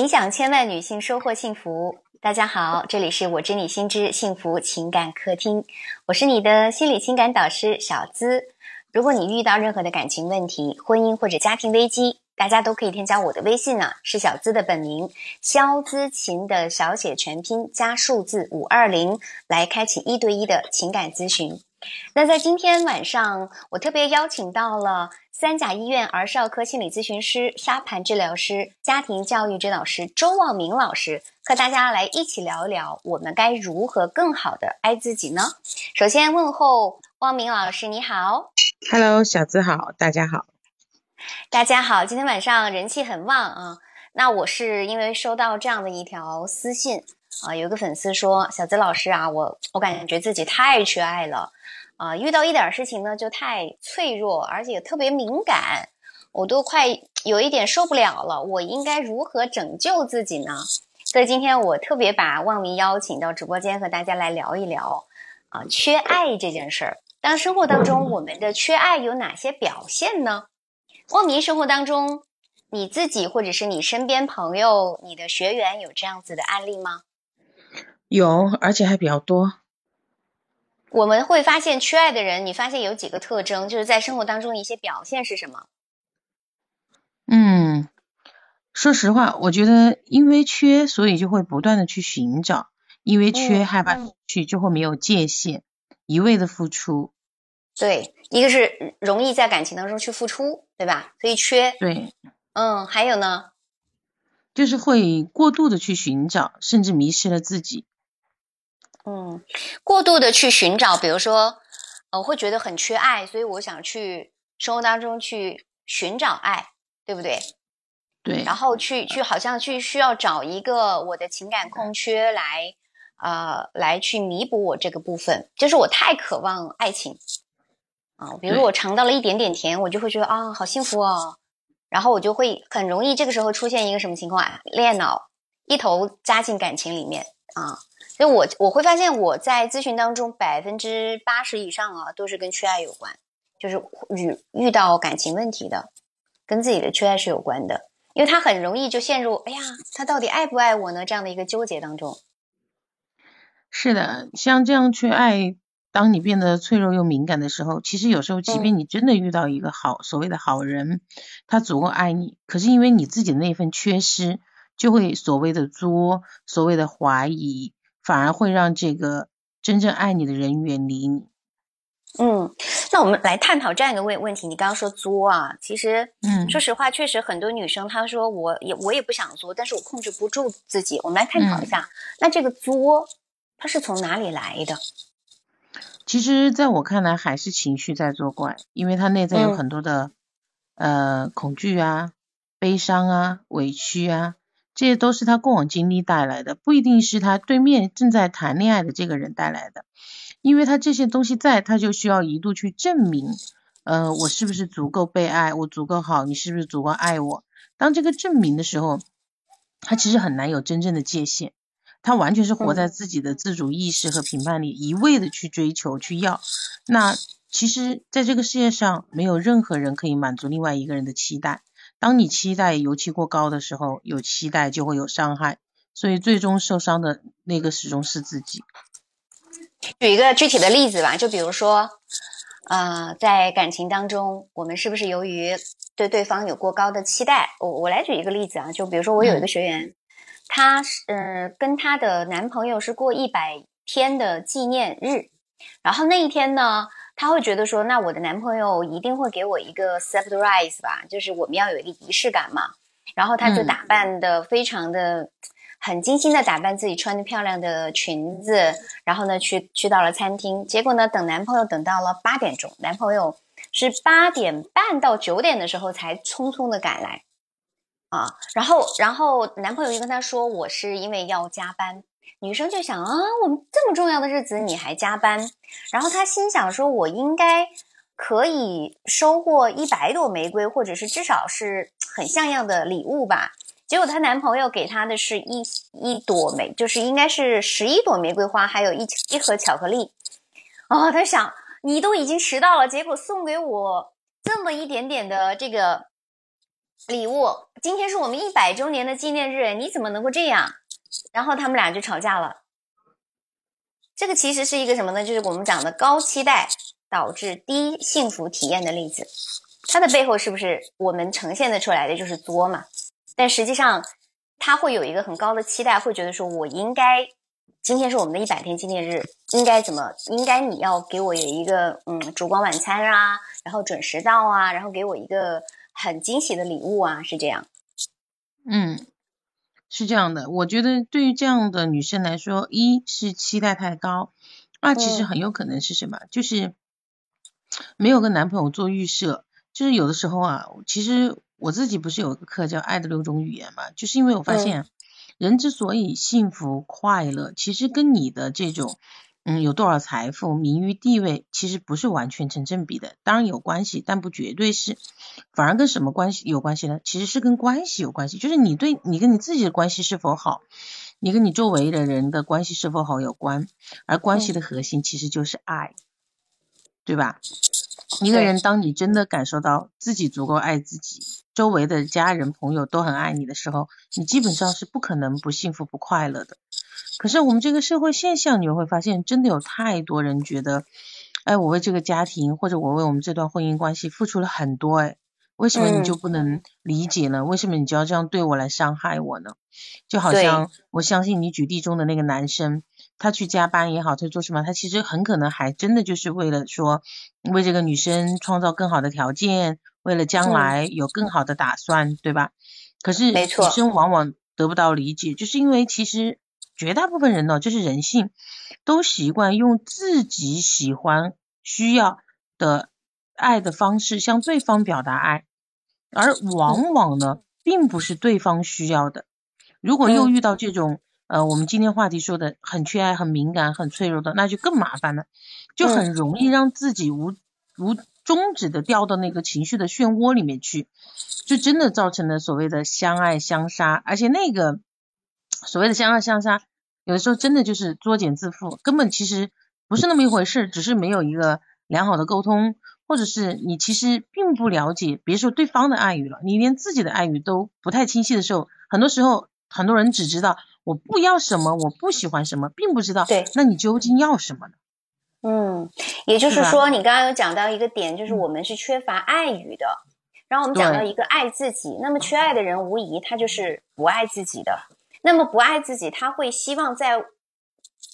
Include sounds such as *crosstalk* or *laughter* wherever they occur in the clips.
影响千万女性，收获幸福。大家好，这里是我知你心知幸福情感客厅，我是你的心理情感导师小资。如果你遇到任何的感情问题、婚姻或者家庭危机，大家都可以添加我的微信呢，是小资的本名肖资琴的小写全拼加数字五二零，来开启一对一的情感咨询。那在今天晚上，我特别邀请到了三甲医院儿少科心理咨询师、沙盘治疗师、家庭教育指导师周望明老师，和大家来一起聊一聊，我们该如何更好的爱自己呢？首先问候望明老师，你好，Hello，小资好，大家好，大家好，今天晚上人气很旺啊。那我是因为收到这样的一条私信啊，有一个粉丝说，小资老师啊，我我感觉自己太缺爱了。啊，遇到一点事情呢，就太脆弱，而且特别敏感，我都快有一点受不了了。我应该如何拯救自己呢？所以今天我特别把望明邀请到直播间，和大家来聊一聊啊，缺爱这件事儿。当生活当中我们的缺爱有哪些表现呢？望明生活当中，你自己或者是你身边朋友、你的学员有这样子的案例吗？有，而且还比较多。我们会发现缺爱的人，你发现有几个特征，就是在生活当中一些表现是什么？嗯，说实话，我觉得因为缺，所以就会不断的去寻找，因为缺害怕失去，就会没有界限，一味的付出。对，一个是容易在感情当中去付出，对吧？所以缺。对。嗯，还有呢？就是会过度的去寻找，甚至迷失了自己。嗯，过度的去寻找，比如说，呃，会觉得很缺爱，所以我想去生活当中去寻找爱，对不对？对。然后去去，好像去需要找一个我的情感空缺来，呃，来去弥补我这个部分。就是我太渴望爱情啊，比如我尝到了一点点甜，我就会觉得啊，好幸福哦。然后我就会很容易这个时候出现一个什么情况啊？恋爱脑，一头扎进感情里面啊。所以，我我会发现我在咨询当中百分之八十以上啊，都是跟缺爱有关，就是遇遇到感情问题的，跟自己的缺爱是有关的，因为他很容易就陷入，哎呀，他到底爱不爱我呢？这样的一个纠结当中。是的，像这样缺爱，当你变得脆弱又敏感的时候，其实有时候，即便你真的遇到一个好所谓的好人，他足够爱你，可是因为你自己的那份缺失，就会所谓的作，所谓的怀疑。反而会让这个真正爱你的人远离你。嗯，那我们来探讨这样一个问问题。你刚刚说作啊，其实，嗯，说实话，确实很多女生她说我也我也不想作，但是我控制不住自己。我们来探讨一下，那这个作它是从哪里来的？其实，在我看来，还是情绪在作怪，因为他内在有很多的呃恐惧啊、悲伤啊、委屈啊。这些都是他过往经历带来的，不一定是他对面正在谈恋爱的这个人带来的，因为他这些东西在，他就需要一度去证明，呃，我是不是足够被爱，我足够好，你是不是足够爱我？当这个证明的时候，他其实很难有真正的界限，他完全是活在自己的自主意识和评判里，一味的去追求去要。那其实，在这个世界上，没有任何人可以满足另外一个人的期待。当你期待尤其过高的时候，有期待就会有伤害，所以最终受伤的那个始终是自己。举一个具体的例子吧，就比如说，呃，在感情当中，我们是不是由于对对方有过高的期待？我我来举一个例子啊，就比如说我有一个学员，她是呃跟她的男朋友是过一百天的纪念日，然后那一天呢。他会觉得说，那我的男朋友一定会给我一个 surprise 吧，就是我们要有一个仪式感嘛。然后他就打扮的非常的很精心的打扮自己，穿的漂亮的裙子，然后呢去去到了餐厅。结果呢，等男朋友等到了八点钟，男朋友是八点半到九点的时候才匆匆的赶来啊。然后然后男朋友就跟她说，我是因为要加班。女生就想啊，我们这么重要的日子你还加班，然后她心想说，我应该可以收获一百朵玫瑰，或者是至少是很像样的礼物吧。结果她男朋友给她的是一一朵玫，就是应该是十一朵玫瑰花，还有一一盒巧克力。哦，她想你都已经迟到了，结果送给我这么一点点的这个礼物，今天是我们一百周年的纪念日，你怎么能够这样？然后他们俩就吵架了。这个其实是一个什么呢？就是我们讲的高期待导致低幸福体验的例子。它的背后是不是我们呈现的出来的就是作嘛？但实际上，他会有一个很高的期待，会觉得说我应该今天是我们的一百天纪念日，应该怎么？应该你要给我有一个嗯烛光晚餐啊，然后准时到啊，然后给我一个很惊喜的礼物啊，是这样。嗯。是这样的，我觉得对于这样的女生来说，一是期待太高，二其实很有可能是什么，就是没有跟男朋友做预设。就是有的时候啊，其实我自己不是有个课叫《爱的六种语言》嘛，就是因为我发现，人之所以幸福快乐，其实跟你的这种。嗯，有多少财富、名誉、地位，其实不是完全成正比的，当然有关系，但不绝对是。反而跟什么关系有关系呢？其实是跟关系有关系，就是你对你跟你自己的关系是否好，你跟你周围的人的关系是否好有关。而关系的核心其实就是爱，对吧？一个人当你真的感受到自己足够爱自己，周围的家人朋友都很爱你的时候，你基本上是不可能不幸福不快乐的。可是我们这个社会现象，你会发现，真的有太多人觉得，哎，我为这个家庭或者我为我们这段婚姻关系付出了很多，哎，为什么你就不能理解呢？为什么你就要这样对我来伤害我呢？就好像我相信你举例中的那个男生，他去加班也好，他做什么，他其实很可能还真的就是为了说，为这个女生创造更好的条件，为了将来有更好的打算，对吧？可是女生往往得不到理解，就是因为其实。绝大部分人呢，就是人性，都习惯用自己喜欢、需要的爱的方式向对方表达爱，而往往呢，并不是对方需要的。如果又遇到这种呃，我们今天话题说的很缺爱、很敏感、很脆弱的，那就更麻烦了，就很容易让自己无无终止的掉到那个情绪的漩涡里面去，就真的造成了所谓的相爱相杀，而且那个所谓的相爱相杀。有的时候真的就是作茧自缚，根本其实不是那么一回事，只是没有一个良好的沟通，或者是你其实并不了解，别说对方的爱语了，你连自己的爱语都不太清晰的时候，很多时候很多人只知道我不要什么，我不喜欢什么，并不知道，对，那你究竟要什么呢？嗯，也就是说，你刚刚有讲到一个点，就是我们是缺乏爱语的，然后我们讲到一个爱自己，那么缺爱的人无疑他就是不爱自己的。那么不爱自己，他会希望在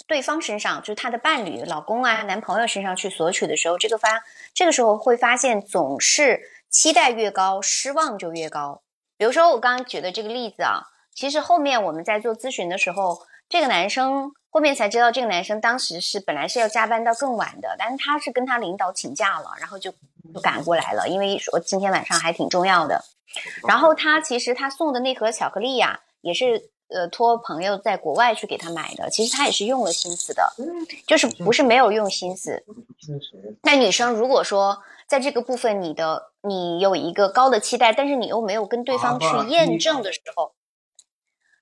对方身上，就是他的伴侣、老公啊、男朋友身上去索取的时候，这个发这个时候会发现，总是期待越高，失望就越高。比如说我刚刚举的这个例子啊，其实后面我们在做咨询的时候，这个男生后面才知道，这个男生当时是本来是要加班到更晚的，但是他是跟他领导请假了，然后就就赶过来了，因为说今天晚上还挺重要的。然后他其实他送的那盒巧克力呀，也是。呃，托朋友在国外去给他买的，其实他也是用了心思的，就是不是没有用心思。那女生如果说在这个部分，你的你有一个高的期待，但是你又没有跟对方去验证的时候，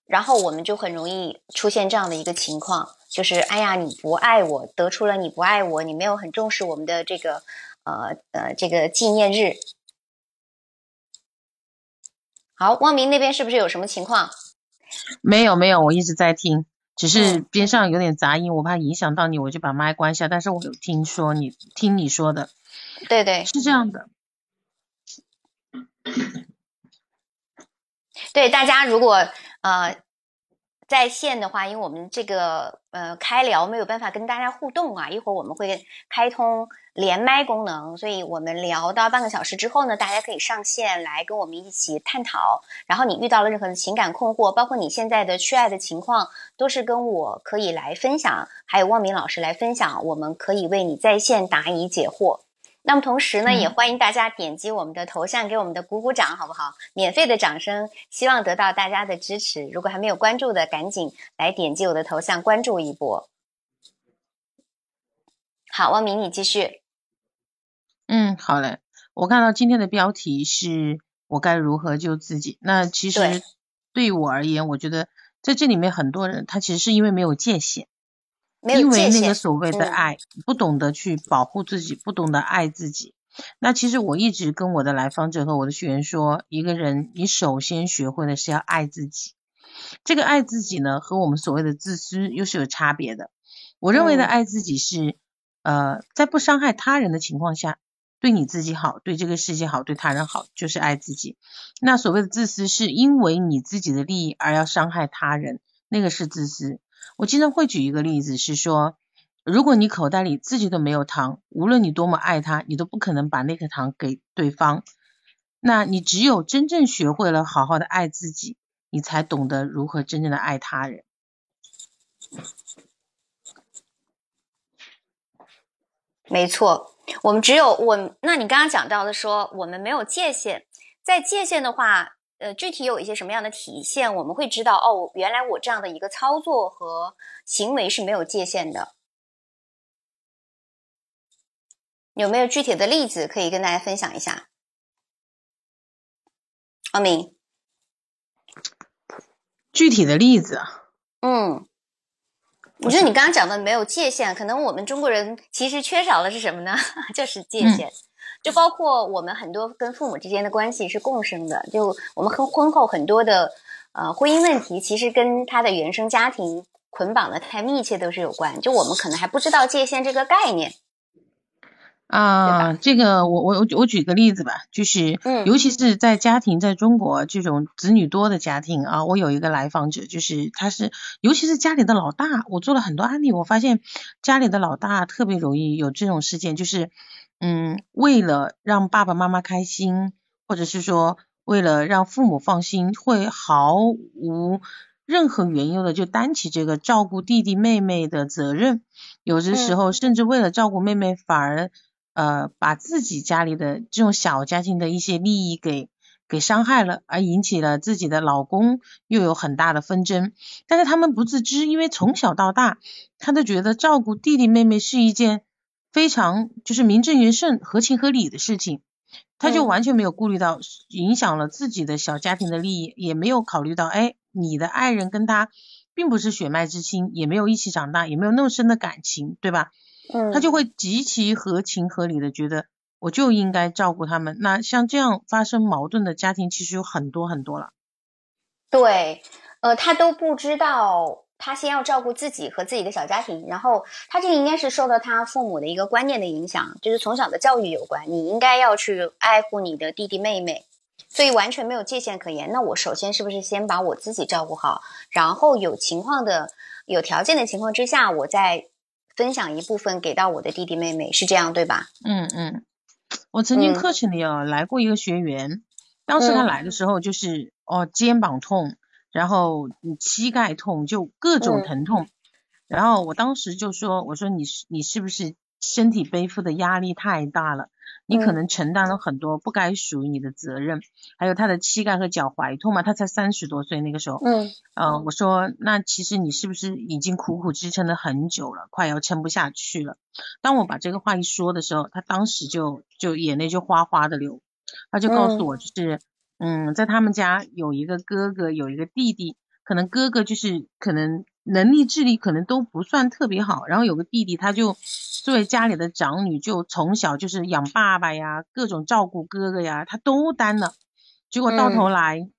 然后我们就很容易出现这样的一个情况，就是哎呀，你不爱我，得出了你不爱我，你没有很重视我们的这个呃呃这个纪念日。好，汪明那边是不是有什么情况？没有没有，我一直在听，只是边上有点杂音，我怕影响到你，我就把麦关下。但是我有听说你听你说的，对对，是这样的。对大家如果呃。在线的话，因为我们这个呃开聊没有办法跟大家互动啊，一会儿我们会开通连麦功能，所以我们聊到半个小时之后呢，大家可以上线来跟我们一起探讨。然后你遇到了任何的情感困惑，包括你现在的缺爱的情况，都是跟我可以来分享，还有望明老师来分享，我们可以为你在线答疑解惑。那么同时呢，也欢迎大家点击我们的头像，给我们的鼓鼓掌，好不好？免费的掌声，希望得到大家的支持。如果还没有关注的，赶紧来点击我的头像关注一波。好，汪明，你继续。嗯，好嘞。我看到今天的标题是我该如何救自己。那其实对于我而言，我觉得在这里面很多人他其实是因为没有界限。因为那个所谓的爱，不懂得去保护自己，不懂得爱自己，那其实我一直跟我的来访者和我的学员说，一个人你首先学会的是要爱自己。这个爱自己呢，和我们所谓的自私又是有差别的。我认为的爱自己是，呃，在不伤害他人的情况下，对你自己好，对这个世界好，对他人好，就是爱自己。那所谓的自私，是因为你自己的利益而要伤害他人，那个是自私。我经常会举一个例子，是说，如果你口袋里自己都没有糖，无论你多么爱他，你都不可能把那颗糖给对方。那你只有真正学会了好好的爱自己。你才懂得如何真正的爱他人。没错，我们只有我。那你刚刚讲到的说，我们没有界限，在界限的话，呃，具体有一些什么样的体现？我们会知道，哦，原来我这样的一个操作和行为是没有界限的。有没有具体的例子可以跟大家分享一下？阿明。具体的例子，嗯，我觉得你刚刚讲的没有界限，可能我们中国人其实缺少的是什么呢？*laughs* 就是界限，就包括我们很多跟父母之间的关系是共生的，就我们婚婚后很多的呃婚姻问题，其实跟他的原生家庭捆绑的太密切都是有关，就我们可能还不知道界限这个概念。啊，这个我我我我举个例子吧，就是，尤其是在家庭在中国这种子女多的家庭啊，我有一个来访者，就是他是，尤其是家里的老大，我做了很多案例，我发现家里的老大特别容易有这种事件，就是，嗯，为了让爸爸妈妈开心，或者是说为了让父母放心，会毫无任何缘由的就担起这个照顾弟弟妹妹的责任，有的时候甚至为了照顾妹妹，反而。呃，把自己家里的这种小家庭的一些利益给给伤害了，而引起了自己的老公又有很大的纷争。但是他们不自知，因为从小到大，他都觉得照顾弟弟妹妹是一件非常就是名正言顺、合情合理的事情，他就完全没有顾虑到影响了自己的小家庭的利益，也没有考虑到，哎，你的爱人跟他并不是血脉之亲，也没有一起长大，也没有那么深的感情，对吧？嗯，他就会极其合情合理的觉得，我就应该照顾他们。那像这样发生矛盾的家庭，其实有很多很多了。对，呃，他都不知道，他先要照顾自己和自己的小家庭，然后他这个应该是受到他父母的一个观念的影响，就是从小的教育有关。你应该要去爱护你的弟弟妹妹，所以完全没有界限可言。那我首先是不是先把我自己照顾好，然后有情况的、有条件的情况之下，我再。分享一部分给到我的弟弟妹妹，是这样对吧？嗯嗯，我曾经课程里啊来过一个学员，当时他来的时候就是哦肩膀痛，然后你膝盖痛，就各种疼痛，然后我当时就说，我说你是你是不是身体背负的压力太大了？你可能承担了很多不该属于你的责任，还有他的膝盖和脚踝痛嘛，他才三十多岁那个时候，嗯，呃，我说那其实你是不是已经苦苦支撑了很久了，快要撑不下去了？当我把这个话一说的时候，他当时就就眼泪就哗哗的流，他就告诉我，就是嗯，在他们家有一个哥哥，有一个弟弟，可能哥哥就是可能。能力、智力可能都不算特别好，然后有个弟弟，他就作为家里的长女，就从小就是养爸爸呀，各种照顾哥哥呀，他都担了。结果到头来，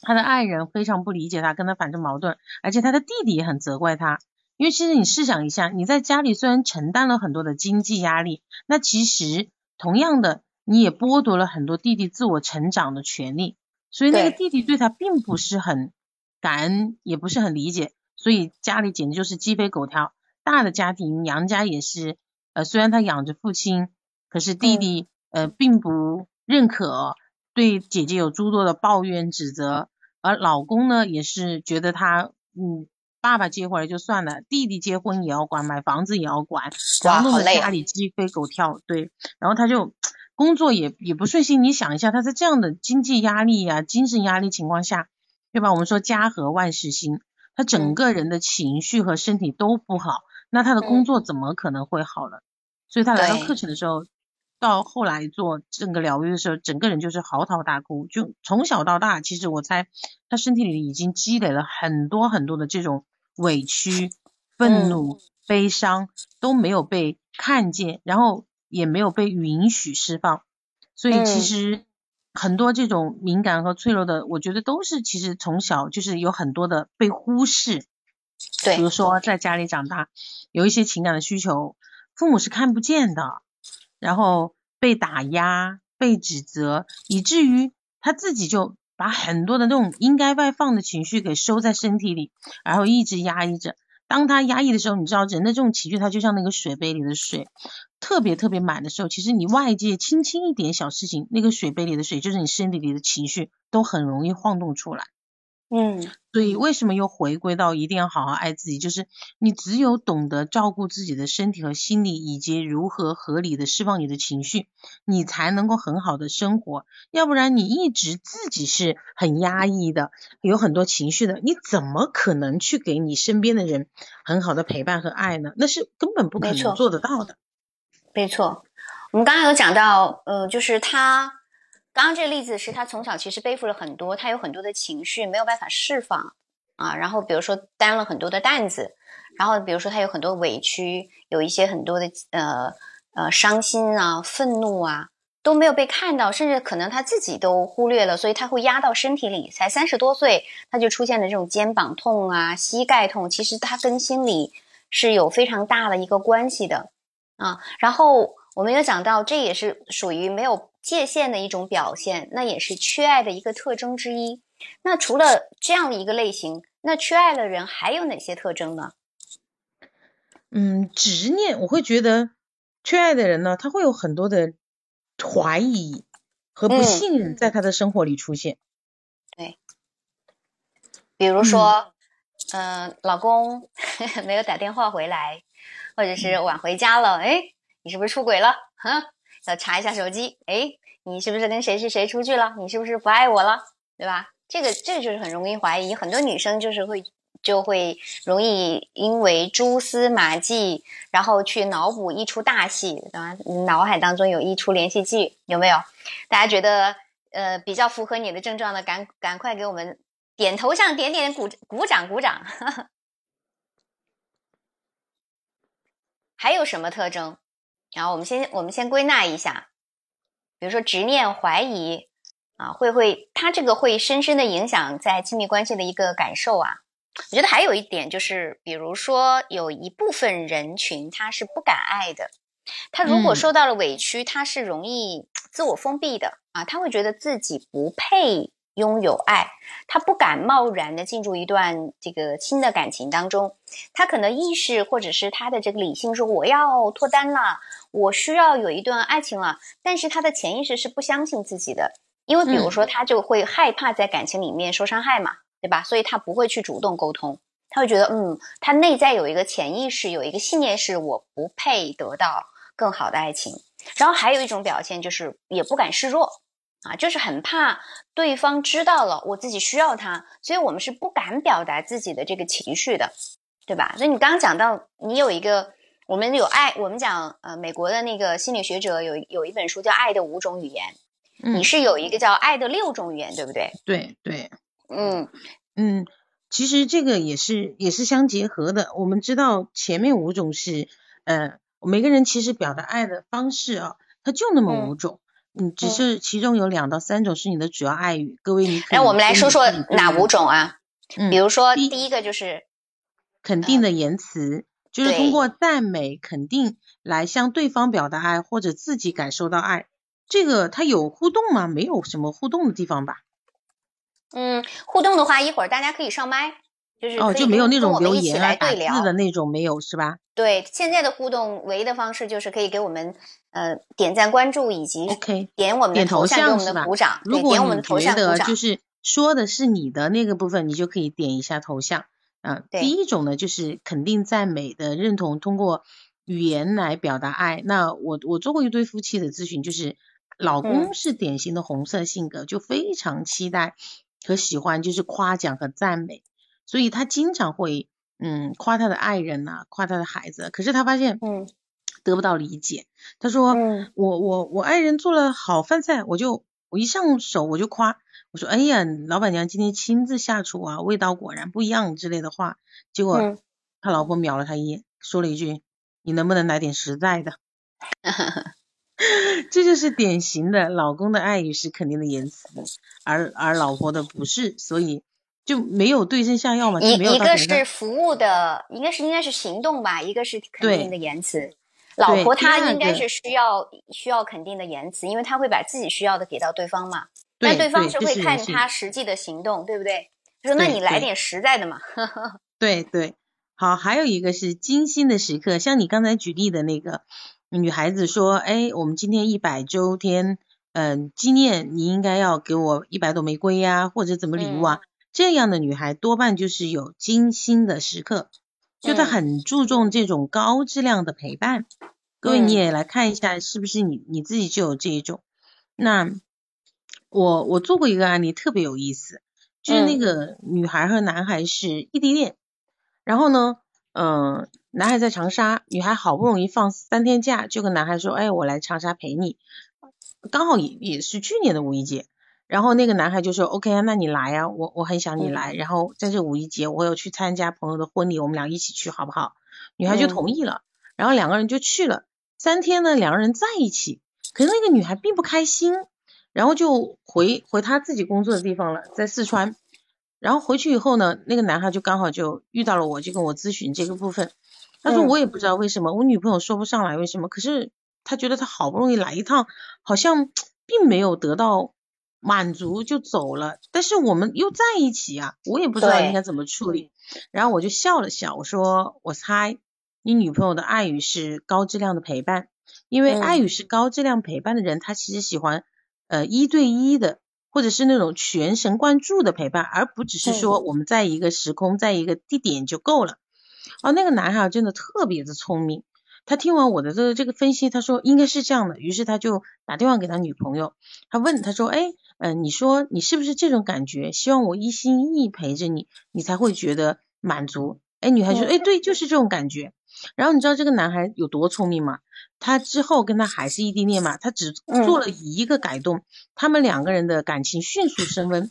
他的爱人非常不理解他，跟他反正矛盾，而且他的弟弟也很责怪他。因为其实你试想一下，你在家里虽然承担了很多的经济压力，那其实同样的，你也剥夺了很多弟弟自我成长的权利。所以那个弟弟对他并不是很感恩，也不是很理解。所以家里简直就是鸡飞狗跳，大的家庭娘家也是，呃，虽然他养着父亲，可是弟弟呃并不认可，对姐姐有诸多的抱怨指责，而老公呢也是觉得他，嗯，爸爸接回来就算了，弟弟结婚也要管，买房子也要管，然后弄得家里鸡飞狗跳，对，然后他就工作也也不顺心，你想一下，他在这样的经济压力呀、精神压力情况下，对吧？我们说家和万事兴。他整个人的情绪和身体都不好，那他的工作怎么可能会好了？所以他来到课程的时候，到后来做整个疗愈的时候，整个人就是嚎啕大哭。就从小到大，其实我猜他身体里已经积累了很多很多的这种委屈、愤怒、悲伤都没有被看见，然后也没有被允许释放，所以其实很多这种敏感和脆弱的，我觉得都是其实从小就是有很多的被忽视，对，比如说在家里长大，有一些情感的需求，父母是看不见的，然后被打压、被指责，以至于他自己就把很多的那种应该外放的情绪给收在身体里，然后一直压抑着。当他压抑的时候，你知道人的这种情绪，它就像那个水杯里的水，特别特别满的时候，其实你外界轻轻一点小事情，那个水杯里的水就是你身体里的情绪，都很容易晃动出来。嗯，所以为什么又回归到一定要好好爱自己？就是你只有懂得照顾自己的身体和心理，以及如何合理的释放你的情绪，你才能够很好的生活。要不然你一直自己是很压抑的，有很多情绪的，你怎么可能去给你身边的人很好的陪伴和爱呢？那是根本不可能做得到的。没错，我们刚刚有讲到，呃，就是他。刚刚这个例子是他从小其实背负了很多，他有很多的情绪没有办法释放啊。然后比如说担了很多的担子，然后比如说他有很多委屈，有一些很多的呃呃伤心啊、愤怒啊都没有被看到，甚至可能他自己都忽略了，所以他会压到身体里。才三十多岁，他就出现了这种肩膀痛啊、膝盖痛，其实他跟心理是有非常大的一个关系的啊。然后我们有讲到，这也是属于没有。界限的一种表现，那也是缺爱的一个特征之一。那除了这样的一个类型，那缺爱的人还有哪些特征呢？嗯，执念，我会觉得缺爱的人呢，他会有很多的怀疑和不信任在他的生活里出现。对，比如说，嗯，老公 *laughs* 没有打电话回来，或者是晚回家了，哎，你是不是出轨了？哈。*laughs* 查一下手机，哎，你是不是跟谁谁谁出去了？你是不是不爱我了？对吧？这个这个就是很容易怀疑，很多女生就是会就会容易因为蛛丝马迹，然后去脑补一出大戏，对吧？脑海当中有一出连续剧，有没有？大家觉得呃比较符合你的症状的，赶赶快给我们点头像，点点鼓鼓掌鼓掌。*laughs* 还有什么特征？然后我们先我们先归纳一下，比如说执念、怀疑啊，会会他这个会深深的影响在亲密关系的一个感受啊。我觉得还有一点就是，比如说有一部分人群他是不敢爱的，他如果受到了委屈，他是容易自我封闭的啊，他会觉得自己不配。拥有爱，他不敢贸然的进入一段这个新的感情当中，他可能意识或者是他的这个理性说我要脱单了，我需要有一段爱情了，但是他的潜意识是不相信自己的，因为比如说他就会害怕在感情里面受伤害嘛，对吧？所以他不会去主动沟通，他会觉得嗯，他内在有一个潜意识，有一个信念是我不配得到更好的爱情，然后还有一种表现就是也不敢示弱。啊，就是很怕对方知道了我自己需要他，所以我们是不敢表达自己的这个情绪的，对吧？所以你刚刚讲到，你有一个，我们有爱，我们讲呃，美国的那个心理学者有有一本书叫《爱的五种语言》，你是有一个叫《爱的六种语言》，对不对？对对，嗯嗯，其实这个也是也是相结合的。我们知道前面五种是，呃，每个人其实表达爱的方式啊，它就那么五种。嗯，只是其中有两到三种是你的主要爱语，各位你。那我们来说说哪五种啊？嗯，比如说第一个就是肯定的言辞，就是通过赞美、肯定来向对方表达爱，或者自己感受到爱。这个它有互动吗？没有什么互动的地方吧？嗯，互动的话，一会儿大家可以上麦。就是哦，就没有那种留言啊、打字的那种没有是吧？对，现在的互动唯一的方式就是可以给我们呃点赞、关注以及 OK 点我们的头像给我们的鼓掌。如果你觉得就是说的是你的那个部分，你就可以点一下头像啊。第一种呢，就是肯定赞美的认同，通过语言来表达爱。那我我做过一对夫妻的咨询，就是老公是典型的红色性格，就非常期待和喜欢就是夸奖和赞美。所以他经常会，嗯，夸他的爱人呐，夸他的孩子，可是他发现，嗯，得不到理解。他说，嗯，我我我爱人做了好饭菜，我就我一上手我就夸，我说，哎呀，老板娘今天亲自下厨啊，味道果然不一样之类的话。结果他老婆瞄了他一眼，说了一句，你能不能来点实在的？*laughs* *laughs* 这就是典型的老公的爱语是肯定的言辞，而而老婆的不是，所以就没有对症下药嘛。一一个是服务的，应该是应该是行动吧，一个是肯定的言辞。老婆她应该是需要需要肯定的言辞，因为她会把自己需要的给到对方嘛。但对方是会看她实际的行动，对不对？说那你来点实在的嘛。*laughs* 对对，好，还有一个是精心的时刻，像你刚才举例的那个女孩子说，哎，我们今天一百周天，嗯，纪念你应该要给我一百朵玫瑰呀，或者怎么礼物啊？这样的女孩多半就是有精心的时刻，就他很注重这种高质量的陪伴。各位你也来看一下，是不是你你自己就有这一种？那。我我做过一个案例，特别有意思，就是那个女孩和男孩是异地恋，然后呢，嗯，男孩在长沙，女孩好不容易放三天假，就跟男孩说，哎，我来长沙陪你，刚好也也是去年的五一节，然后那个男孩就说，OK 啊，那你来啊，我我很想你来，然后在这五一节，我有去参加朋友的婚礼，我们俩一起去好不好？女孩就同意了，然后两个人就去了，三天呢，两个人在一起，可是那个女孩并不开心。然后就回回她自己工作的地方了，在四川。然后回去以后呢，那个男孩就刚好就遇到了我，就跟我咨询这个部分。他说我也不知道为什么，我女朋友说不上来为什么，可是他觉得他好不容易来一趟，好像并没有得到满足就走了。但是我们又在一起啊，我也不知道应该怎么处理。然后我就笑了笑，我说我猜你女朋友的爱语是高质量的陪伴，因为爱语是高质量陪伴的人，他其实喜欢。呃，一对一的，或者是那种全神贯注的陪伴，而不只是说我们在一个时空，在一个地点就够了。哦，那个男孩真的特别的聪明，他听完我的这个这个分析，他说应该是这样的，于是他就打电话给他女朋友，他问他说，哎，嗯，你说你是不是这种感觉？希望我一心一意陪着你，你才会觉得满足。哎，女孩就说，哎，对，就是这种感觉。然后你知道这个男孩有多聪明吗？他之后跟他还是异地恋嘛，他只做了一个改动，他们两个人的感情迅速升温。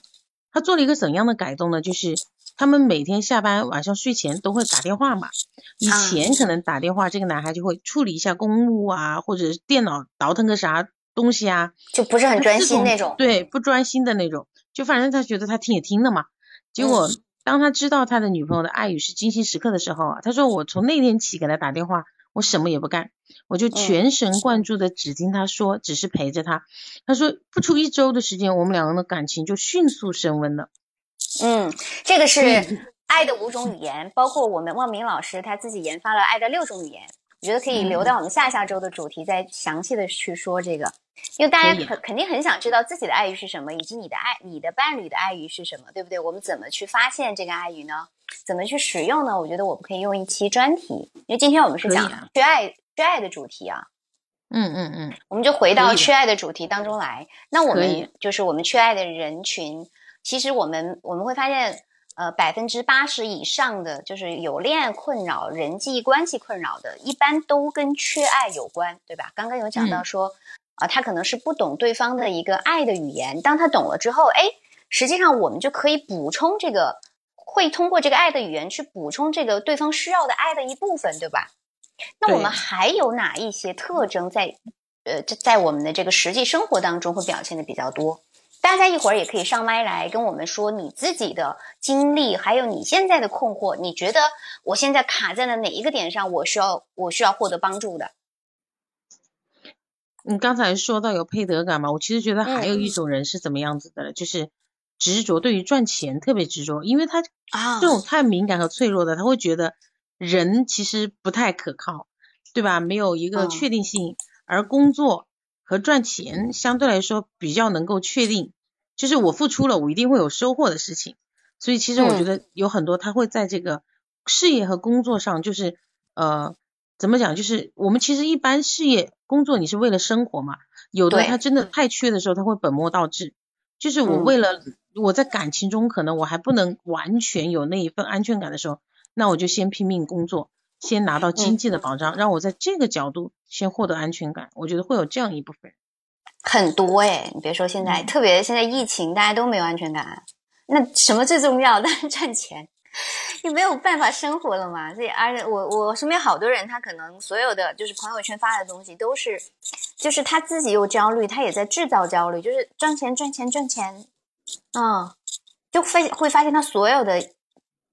他做了一个怎样的改动呢？就是他们每天下班晚上睡前都会打电话嘛。以前可能打电话，这个男孩就会处理一下公务啊，或者电脑倒腾个啥东西啊，就不是很专心那种。对，不专心的那种。就反正他觉得他听也听了嘛。结果当他知道他的女朋友的爱语是精心时刻的时候啊，他说我从那天起给他打电话。我什么也不干，我就全神贯注的只听他说，只是陪着他。他说不出一周的时间，我们两个人的感情就迅速升温了。嗯，这个是爱的五种语言，包括我们望明老师他自己研发了爱的六种语言。我觉得可以留到我们下下周的主题再详细的去说这个，因为大家肯肯定很想知道自己的爱欲是什么，以及你的爱你的伴侣的爱欲是什么，对不对？我们怎么去发现这个爱欲呢？怎么去使用呢？我觉得我们可以用一期专题，因为今天我们是讲缺爱缺爱的主题啊。嗯嗯嗯，我们就回到缺爱的主题当中来。那我们就是我们缺爱的人群，其实我们我们会发现。呃，百分之八十以上的就是有恋爱困扰、人际关系困扰的，一般都跟缺爱有关，对吧？刚刚有讲到说，啊，他可能是不懂对方的一个爱的语言，当他懂了之后，哎，实际上我们就可以补充这个，会通过这个爱的语言去补充这个对方需要的爱的一部分，对吧？那我们还有哪一些特征在，呃，在我们的这个实际生活当中会表现的比较多？大家一会儿也可以上麦来跟我们说你自己的经历，还有你现在的困惑。你觉得我现在卡在了哪一个点上？我需要我需要获得帮助的。你刚才说到有配得感嘛？我其实觉得还有一种人是怎么样子的，就是执着，对于赚钱特别执着，因为他啊这种太敏感和脆弱的，他会觉得人其实不太可靠，对吧？没有一个确定性，而工作。和赚钱相对来说比较能够确定，就是我付出了，我一定会有收获的事情。所以其实我觉得有很多他会在这个事业和工作上，就是呃怎么讲，就是我们其实一般事业工作你是为了生活嘛，有的他真的太缺的时候，他会本末倒置。就是我为了我在感情中可能我还不能完全有那一份安全感的时候，那我就先拼命工作。先拿到经济的保障，让我在这个角度先获得安全感。我觉得会有这样一部分人，很多哎，你别说现在，特别现在疫情，大家都没有安全感。那什么最重要？*laughs* 当然赚钱。你没有办法生活了嘛？这而且我我身边好多人，他可能所有的就是朋友圈发的东西都是，就是他自己又焦虑，他也在制造焦虑，就是赚钱赚钱赚钱，嗯，就会会发现他所有的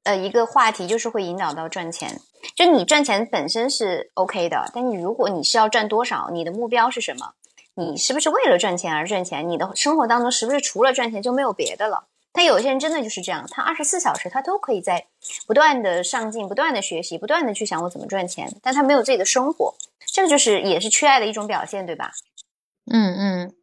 呃一个话题就是会引导到赚钱。就你赚钱本身是 OK 的，但你如果你是要赚多少，你的目标是什么？你是不是为了赚钱而赚钱？你的生活当中是不是除了赚钱就没有别的了？他有些人真的就是这样，他二十四小时他都可以在不断的上进、不断的学习、不断的去想我怎么赚钱，但他没有自己的生活，这个就是也是缺爱的一种表现，对吧？嗯嗯，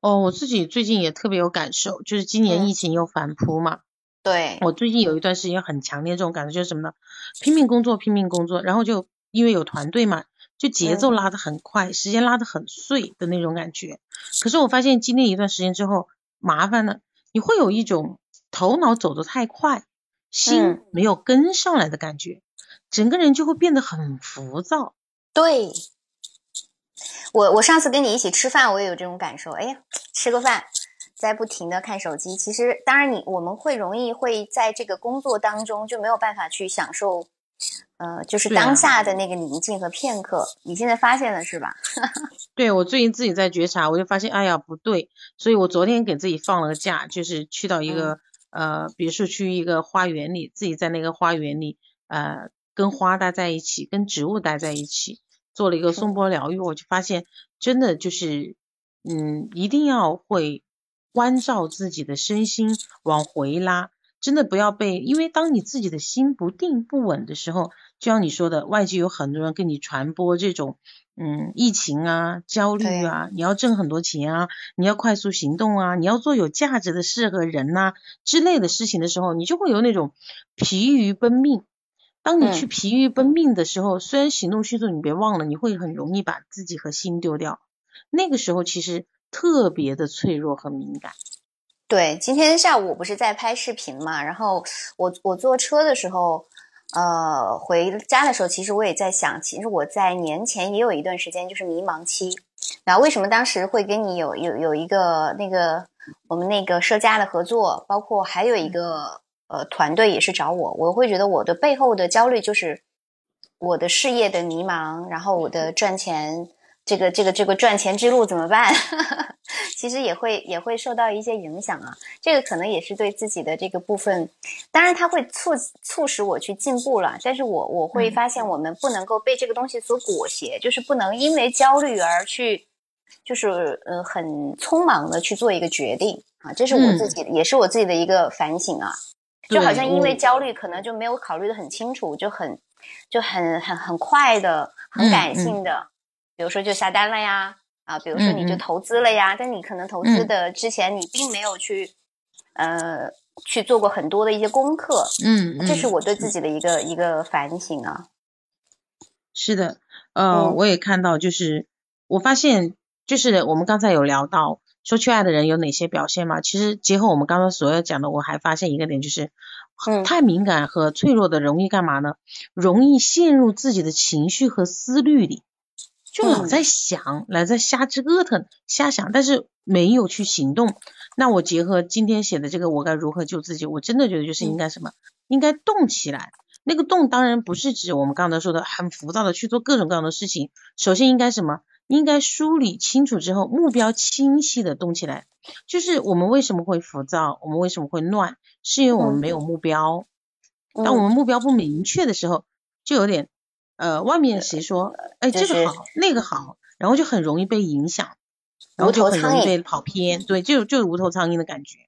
哦，我自己最近也特别有感受，就是今年疫情又反扑嘛。对。我最近有一段时间很强烈这种感觉，就是什么呢？拼命工作，拼命工作，然后就因为有团队嘛，就节奏拉得很快，时间拉得很碎的那种感觉。可是我发现经历一段时间之后，麻烦了。你会有一种头脑走得太快，心没有跟上来的感觉，整个人就会变得很浮躁。对，我我上次跟你一起吃饭，我也有这种感受。哎呀，吃个饭，在不停的看手机，其实当然你我们会容易会在这个工作当中就没有办法去享受。呃，就是当下的那个宁静和片刻，你现在发现了是吧？*laughs* 对我最近自己在觉察，我就发现，哎呀不对，所以我昨天给自己放了个假，就是去到一个呃别墅区一个花园里，自己在那个花园里呃跟花待在一起，跟植物待在一起，做了一个松波疗愈，我就发现真的就是嗯一定要会关照自己的身心往回拉。真的不要被，因为当你自己的心不定不稳的时候，就像你说的，外界有很多人跟你传播这种，嗯，疫情啊，焦虑啊，你要挣很多钱啊，你要快速行动啊，你要做有价值的事和人呐之类的事情的时候，你就会有那种疲于奔命。当你去疲于奔命的时候，虽然行动迅速，你别忘了，你会很容易把自己和心丢掉。那个时候其实特别的脆弱和敏感。对，今天下午我不是在拍视频嘛，然后我我坐车的时候，呃，回家的时候，其实我也在想，其实我在年前也有一段时间就是迷茫期，然后为什么当时会跟你有有有一个那个我们那个社家的合作，包括还有一个呃团队也是找我，我会觉得我的背后的焦虑就是我的事业的迷茫，然后我的赚钱。这个这个这个赚钱之路怎么办？*laughs* 其实也会也会受到一些影响啊。这个可能也是对自己的这个部分，当然它会促促使我去进步了。但是我我会发现，我们不能够被这个东西所裹挟，就是不能因为焦虑而去，就是呃很匆忙的去做一个决定啊。这是我自己也是我自己的一个反省啊。就好像因为焦虑，可能就没有考虑的很清楚，就很就很很很快的、很感性的。比如说就下单了呀，啊，比如说你就投资了呀，但你可能投资的之前你并没有去，呃，去做过很多的一些功课，嗯，这是我对自己的一个一个反省啊。是的，呃，我也看到，就是我发现，就是我们刚才有聊到说缺爱的人有哪些表现嘛？其实结合我们刚刚所有讲的，我还发现一个点，就是太敏感和脆弱的容易干嘛呢？容易陷入自己的情绪和思虑里。就老在想，老在瞎折腾、瞎想，但是没有去行动。那我结合今天写的这个，我该如何救自己？我真的觉得就是应该什么？应该动起来。那个动当然不是指我们刚才说的很浮躁的去做各种各样的事情。首先应该什么？应该梳理清楚之后，目标清晰的动起来。就是我们为什么会浮躁？我们为什么会乱？是因为我们没有目标。当我们目标不明确的时候，就有点。呃，外面谁说，哎，这个好，那个好，然后就很容易被影响，然后就很容易被跑偏，对，就就是无头苍蝇的感觉。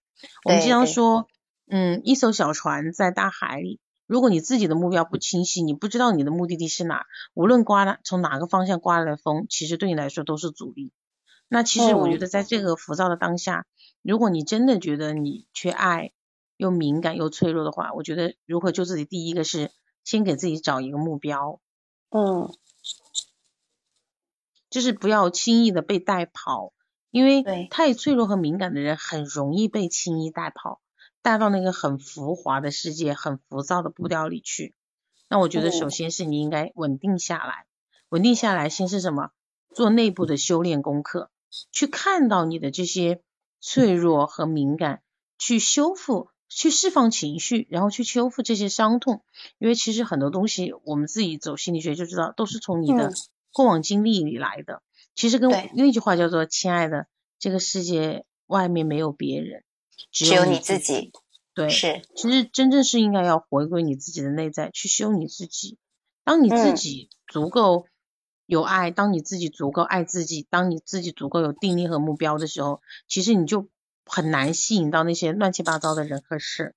我们经常说，嗯，一艘小船在大海里，如果你自己的目标不清晰，你不知道你的目的地是哪，无论刮了从哪个方向刮来的风，其实对你来说都是阻力。那其实我觉得，在这个浮躁的当下，如果你真的觉得你缺爱，又敏感又脆弱的话，我觉得如何救自己，第一个是先给自己找一个目标。嗯，就是不要轻易的被带跑，因为太脆弱和敏感的人很容易被轻易带跑，带到那个很浮华的世界、很浮躁的步调里去。那我觉得，首先是你应该稳定下来，稳定下来，先是什么？做内部的修炼功课，去看到你的这些脆弱和敏感，去修复，去释放情绪，然后去修复这些伤痛。因为其实很多东西，我们自己走心理学就知道，都是从你的过往经历里来的。其实跟另一句话叫做“亲爱的，这个世界外面没有别人，只有你自己”。对，是。其实真正是应该要回归你自己的内在，去修你自己。当你自己足够有爱，当你自己足够爱自己，当你自己足够有定力和目标的时候，其实你就很难吸引到那些乱七八糟的人和事。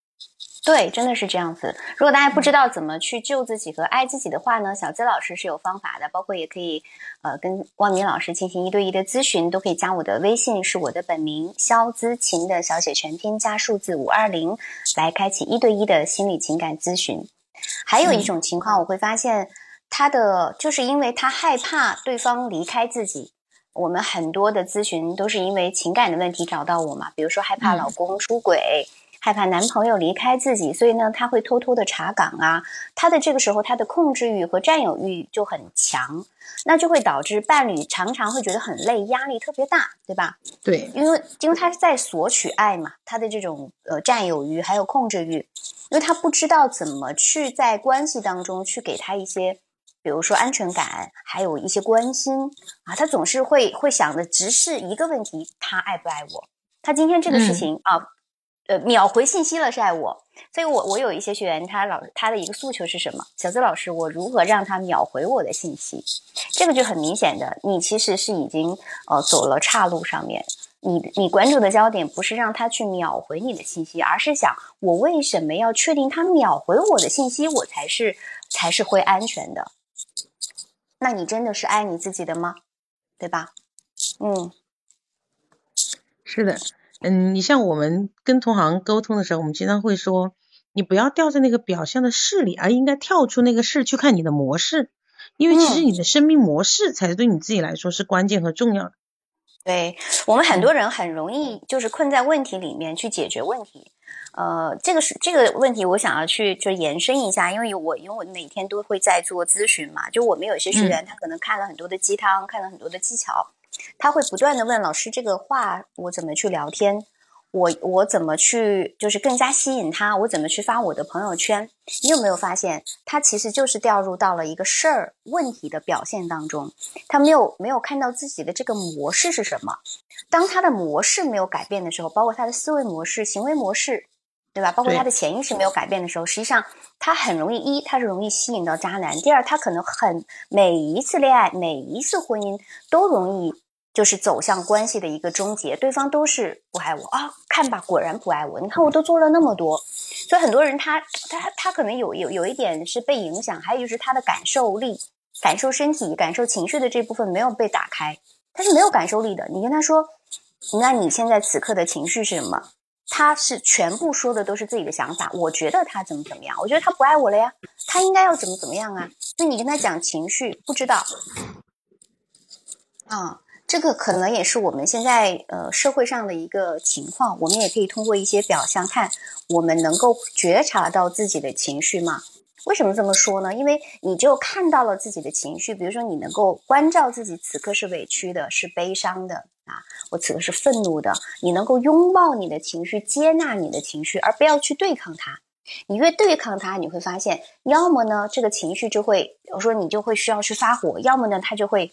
对，真的是这样子。如果大家不知道怎么去救自己和爱自己的话呢，小资老师是有方法的，包括也可以呃跟汪明老师进行一对一的咨询，都可以加我的微信，是我的本名肖姿琴的小写全拼加数字五二零，来开启一对一的心理情感咨询。还有一种情况，我会发现他的就是因为他害怕对方离开自己，我们很多的咨询都是因为情感的问题找到我嘛，比如说害怕老公出轨。害怕男朋友离开自己，所以呢，他会偷偷的查岗啊。他的这个时候，他的控制欲和占有欲就很强，那就会导致伴侣常常会觉得很累，压力特别大，对吧？对，因为因为他是在索取爱嘛，他的这种呃占有欲还有控制欲，因为他不知道怎么去在关系当中去给他一些，比如说安全感，还有一些关心啊，他总是会会想的只是一个问题：他爱不爱我？他今天这个事情啊。呃，秒回信息了是爱我，所以我我有一些学员，他老他的一个诉求是什么？小资老师，我如何让他秒回我的信息？这个就很明显的，你其实是已经呃走了岔路上面。你你关注的焦点不是让他去秒回你的信息，而是想我为什么要确定他秒回我的信息，我才是才是会安全的？那你真的是爱你自己的吗？对吧？嗯，是的。嗯，你像我们跟同行沟通的时候，我们经常会说，你不要掉在那个表象的事里，而应该跳出那个事去看你的模式，因为其实你的生命模式才是对你自己来说是关键和重要的。对我们很多人很容易就是困在问题里面去解决问题，呃，这个是这个问题，我想要去就延伸一下，因为我因为我每天都会在做咨询嘛，就我们有些学员他可能看了很多的鸡汤，看了很多的技巧。他会不断的问老师这个话我怎么去聊天，我我怎么去就是更加吸引他，我怎么去发我的朋友圈？你有没有发现他其实就是掉入到了一个事儿问题的表现当中，他没有没有看到自己的这个模式是什么？当他的模式没有改变的时候，包括他的思维模式、行为模式，对吧？包括他的潜意识没有改变的时候，实际上他很容易一他是容易吸引到渣男，第二他可能很每一次恋爱、每一次婚姻都容易。就是走向关系的一个终结，对方都是不爱我啊！看吧，果然不爱我。你看，我都做了那么多，所以很多人他他他可能有有有一点是被影响，还有就是他的感受力、感受身体、感受情绪的这部分没有被打开，他是没有感受力的。你跟他说，那你现在此刻的情绪是什么？他是全部说的都是自己的想法。我觉得他怎么怎么样，我觉得他不爱我了呀，他应该要怎么怎么样啊？那你跟他讲情绪，不知道啊。这个可能也是我们现在呃社会上的一个情况，我们也可以通过一些表象看，我们能够觉察到自己的情绪吗？为什么这么说呢？因为你就看到了自己的情绪，比如说你能够关照自己此刻是委屈的，是悲伤的啊，我此刻是愤怒的，你能够拥抱你的情绪，接纳你的情绪，而不要去对抗它。你越对抗它，你会发现，要么呢这个情绪就会，我说你就会需要去发火，要么呢它就会。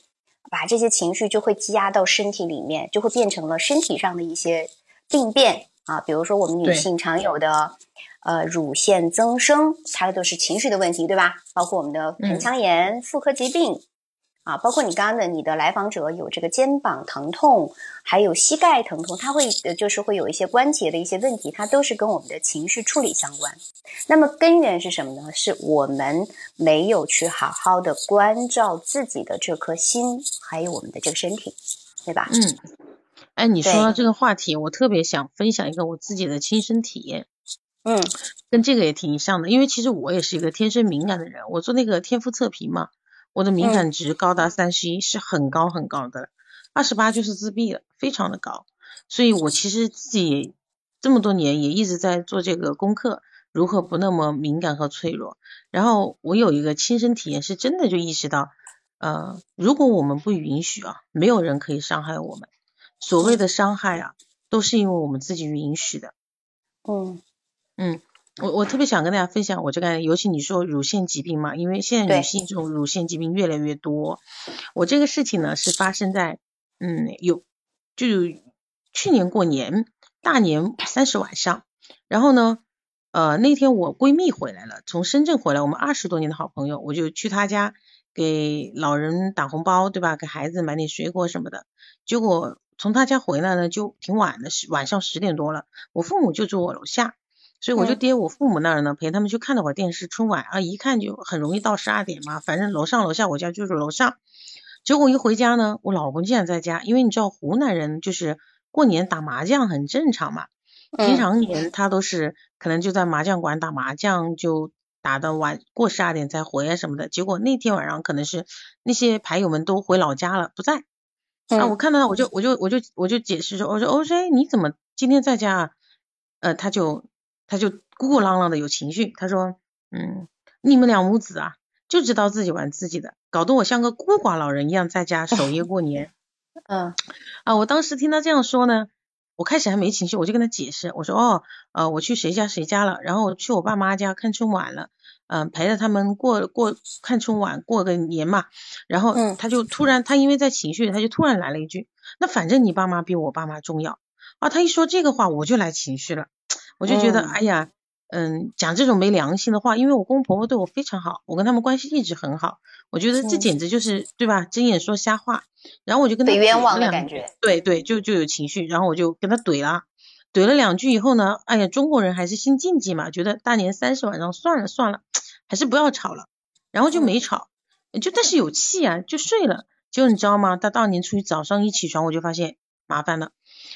把这些情绪就会积压到身体里面，就会变成了身体上的一些病变啊，比如说我们女性常有的呃乳腺增生，它都是情绪的问题，对吧？包括我们的盆腔炎、妇科疾病。啊，包括你刚刚的，你的来访者有这个肩膀疼痛，还有膝盖疼痛，他会呃就是会有一些关节的一些问题，它都是跟我们的情绪处理相关。那么根源是什么呢？是我们没有去好好的关照自己的这颗心，还有我们的这个身体，对吧？嗯，哎，你说到这个话题，我特别想分享一个我自己的亲身体验。嗯，跟这个也挺像的，因为其实我也是一个天生敏感的人，我做那个天赋测评嘛。我的敏感值高达三十一，是很高很高的，二十八就是自闭了，非常的高。所以我其实自己这么多年也一直在做这个功课，如何不那么敏感和脆弱。然后我有一个亲身体验，是真的就意识到，呃，如果我们不允许啊，没有人可以伤害我们。所谓的伤害啊，都是因为我们自己允许的。嗯嗯，我我特别想跟大家分享，我这个，尤其你说乳腺疾病嘛，因为现在女性这种乳腺疾病越来越多。我这个事情呢是发生在，嗯，有就去年过年大年三十晚上，然后呢，呃，那天我闺蜜回来了，从深圳回来，我们二十多年的好朋友，我就去她家给老人打红包，对吧？给孩子买点水果什么的，结果。从她家回来呢，就挺晚的，是晚上十点多了。我父母就住我楼下，所以我就爹我父母那儿呢，陪他们去看了会儿电视春晚啊，一看就很容易到十二点嘛。反正楼上楼下，我家就是楼上。结果一回家呢，我老公竟然在家，因为你知道湖南人就是过年打麻将很正常嘛，平常年他都是可能就在麻将馆打麻将，就打到晚过十二点才回啊什么的。结果那天晚上可能是那些牌友们都回老家了，不在。啊，我看到他，我就我就我就我就解释说，我说 O.J. 你怎么今天在家啊？呃，他就他就鼓鼓囊囊的有情绪，他说，嗯，你们两母子啊，就知道自己玩自己的，搞得我像个孤寡老人一样在家守夜过年。*laughs* 嗯，啊，我当时听他这样说呢，我开始还没情绪，我就跟他解释，我说，哦，呃，我去谁家谁家了，然后我去我爸妈家看春晚了。嗯，陪着他们过过看春晚，过个年嘛。然后他就突然，他因为在情绪，他就突然来了一句：“那反正你爸妈比我爸妈重要。”啊，他一说这个话，我就来情绪了。我就觉得，哎呀，嗯，讲这种没良心的话，因为我公公婆婆对我非常好，我跟他们关系一直很好。我觉得这简直就是对吧？睁眼说瞎话。然后我就跟他被冤枉的感觉。对对，就就有情绪。然后我就跟他怼了，怼了两句以后呢，哎呀，中国人还是心禁忌嘛，觉得大年三十晚上算了算了。还是不要吵了，然后就没吵，就但是有气啊，就睡了。结果你知道吗？他大年初一早上一起床，我就发现麻烦了，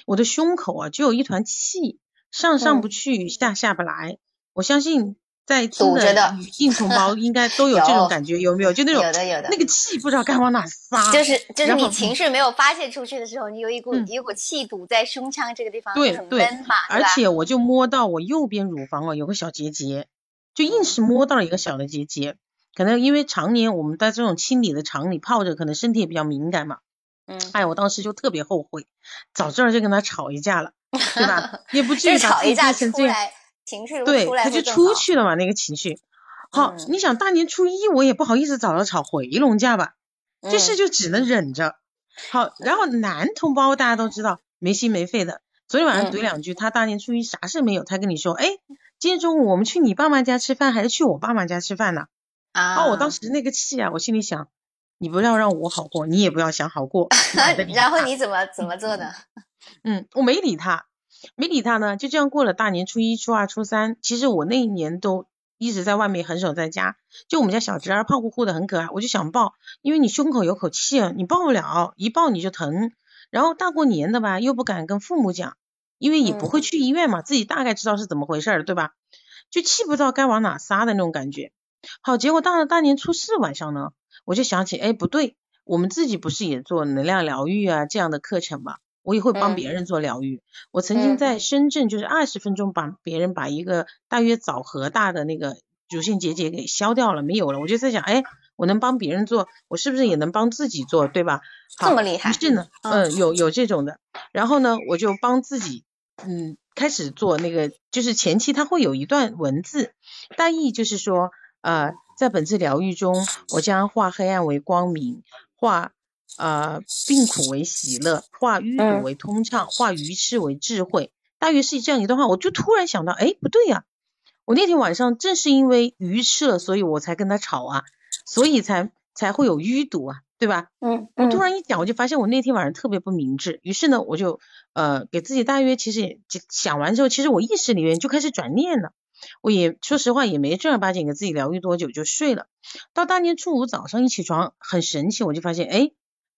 我的胸口啊就有一团气，上上不去，下下不来。我相信在听的女性同胞应该都有这种感觉，有没有？就那种有的有的那个气不知道该往哪撒，就是就是你情绪没有发泄出去的时候，你有一股一股气堵在胸腔这个地方，对对，而且我就摸到我右边乳房哦有个小结节。就硬是摸到了一个小的结节，可能因为常年我们在这种清理的厂里泡着，可能身体也比较敏感嘛。嗯，哎，我当时就特别后悔，早知道就跟他吵一架了，*laughs* 对吧？也不至于吵一架成这样，情绪对，他就出去了嘛，那个情绪。好，你想大年初一我也不好意思找他吵回笼觉吧，这事就只能忍着。好，然后男同胞大家都知道没心没肺的，昨天晚上怼两句，他大年初一啥事没有，他跟你说，哎。今天中午我们去你爸妈家吃饭，还是去我爸妈家吃饭呢？啊！我当时那个气啊，我心里想，你不要让我好过，你也不要想好过。*laughs* 然后你怎么怎么做的？*laughs* 嗯，我没理他，没理他呢，就这样过了大年初一、初二、初三。其实我那一年都一直在外面，很少在家。就我们家小侄儿胖乎乎的，很可爱，我就想抱，因为你胸口有口气啊，你抱不了，一抱你就疼。然后大过年的吧，又不敢跟父母讲。因为也不会去医院嘛，自己大概知道是怎么回事儿，对吧？就气不知道该往哪撒的那种感觉。好，结果到了大年初四晚上呢，我就想起，哎，不对，我们自己不是也做能量疗愈啊这样的课程嘛？我也会帮别人做疗愈。我曾经在深圳，就是二十分钟把别人把一个大约枣核大的那个乳腺结节给消掉了，没有了。我就在想，哎，我能帮别人做，我是不是也能帮自己做，对吧？这么厉害？是呢，嗯，有有这种的。然后呢，我就帮自己。嗯，开始做那个，就是前期它会有一段文字，大意就是说，呃，在本次疗愈中，我将化黑暗为光明，化呃病苦为喜乐，化淤堵为通畅，化愚痴为智慧，大约是这样一段话。我就突然想到，哎，不对呀，我那天晚上正是因为愚痴了，所以我才跟他吵啊，所以才才会有淤堵啊。对吧？嗯，我突然一讲，我就发现我那天晚上特别不明智。于是呢，我就呃给自己大约其实也想完之后，其实我意识里面就开始转念了。我也说实话也没正儿八经给自己疗愈多久就睡了。到大年初五早上一起床，很神奇，我就发现哎，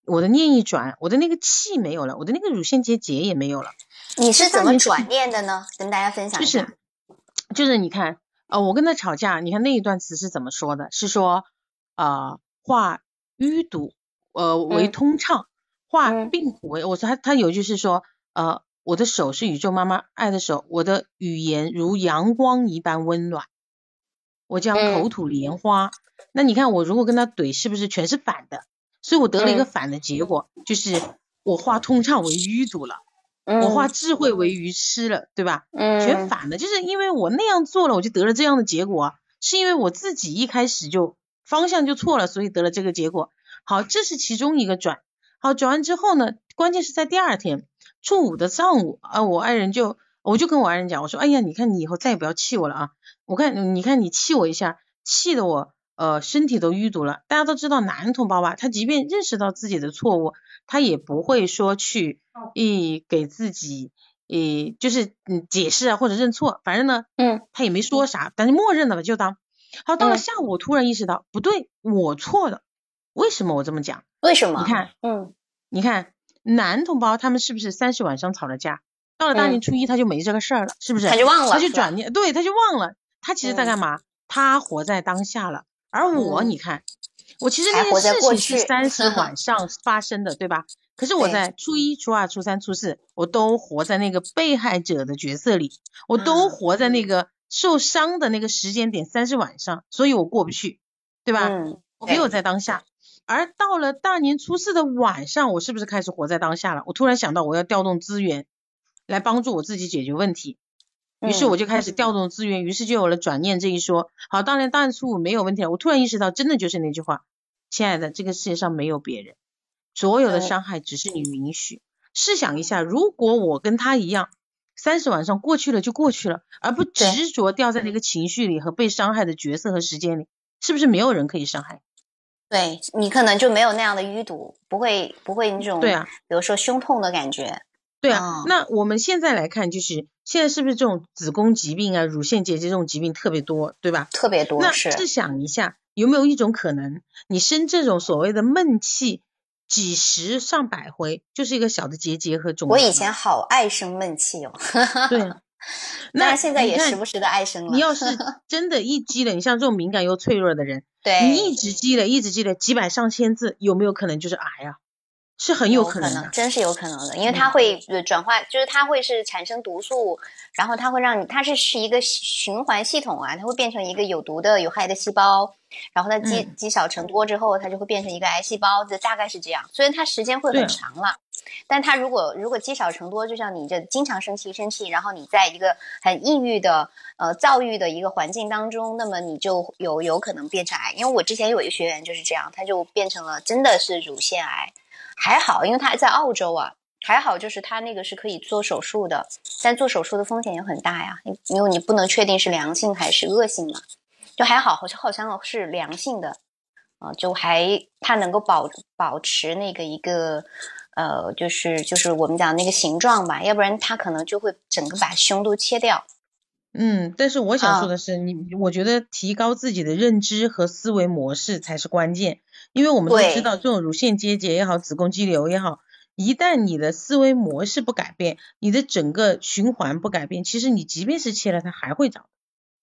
我的念一转，我的那个气没有了，我的那个乳腺结节也没有了。你是怎么转念的呢？跟大家分享一下。就是就是你看呃，我跟他吵架，你看那一段词是怎么说的？是说啊化。淤堵，呃，为通畅，化病苦为。我说他他有一句是说，呃，我的手是宇宙妈妈爱的手，我的语言如阳光一般温暖，我将口吐莲花。那你看我如果跟他怼，是不是全是反的？所以我得了一个反的结果，就是我化通畅为淤堵了。我化智慧为愚痴了，对吧？嗯，全反的，就是因为我那样做了，我就得了这样的结果，是因为我自己一开始就方向就错了，所以得了这个结果。好，这是其中一个转。好，转完之后呢，关键是在第二天初五的上午啊，我爱人就我就跟我爱人讲，我说，哎呀，你看你以后再也不要气我了啊！我看你看你气我一下，气得我呃身体都淤堵了。大家都知道男同胞吧，他即便认识到自己的错误，他也不会说去。一给自己，诶，就是嗯解释啊或者认错，反正呢，嗯，他也没说啥，但是默认了吧，就当。好，到了下午，我突然意识到不对，我错了。为什么我这么讲？为什么？你看，嗯，你看男同胞他们是不是三十晚上吵了架，到了大年初一他就没这个事儿了，是不是？他就忘了，他就转念，对，他就忘了，他其实在干嘛？他活在当下了。而我，你看，我其实那件事情是三十晚上发生的，对吧？可是我在初一、初二、初三、初四，我都活在那个被害者的角色里，我都活在那个受伤的那个时间点，三十晚上，所以我过不去，对吧？嗯，我没有在当下。而到了大年初四的晚上，我是不是开始活在当下了？我突然想到，我要调动资源来帮助我自己解决问题，于是我就开始调动资源，于是就有了转念这一说。好，当年大年初五没有问题了，我突然意识到，真的就是那句话，亲爱的，这个世界上没有别人。所有的伤害只是你允许。试想一下，如果我跟他一样，三十晚上过去了就过去了，而不执着掉在那个情绪里和被伤害的角色和时间里，是不是没有人可以伤害？对你可能就没有那样的淤堵，不会不会那种对啊，比如说胸痛的感觉。对啊，那我们现在来看，就是现在是不是这种子宫疾病啊、乳腺结节这种疾病特别多，对吧？特别多。那试想一下，有没有一种可能，你生这种所谓的闷气？几十上百回就是一个小的结节和肿。我以前好爱生闷气哦。对，*laughs* *laughs* 那现在也时不时的爱生了。你要是 *laughs* 真的，一积累，你像这种敏感又脆弱的人，对，你一直积累，一直积累几百上千字，有没有可能就是癌啊？是很有可能的，真是有可能的，因为它会转化，就是它会是产生毒素，然后它会让你，它是是一个循环系统啊，它会变成一个有毒的、有害的细胞，然后它积积少成多之后，它就会变成一个癌细胞，这大概是这样。虽然它时间会很长了，但它如果如果积少成多，就像你这经常生气生气，然后你在一个很抑郁的呃躁郁的一个环境当中，那么你就有有可能变成癌。因为我之前有一个学员就是这样，他就变成了真的是乳腺癌。还好，因为他在澳洲啊，还好就是他那个是可以做手术的，但做手术的风险也很大呀，因为你不能确定是良性还是恶性嘛，就还好，好像好像是良性的，啊，就还他能够保保持那个一个呃，就是就是我们讲那个形状吧，要不然他可能就会整个把胸都切掉。嗯，但是我想说的是，你我觉得提高自己的认知和思维模式才是关键。因为我们都知道，这种乳腺结节也好，子宫肌瘤也好，一旦你的思维模式不改变，你的整个循环不改变，其实你即便是切了，它还会长。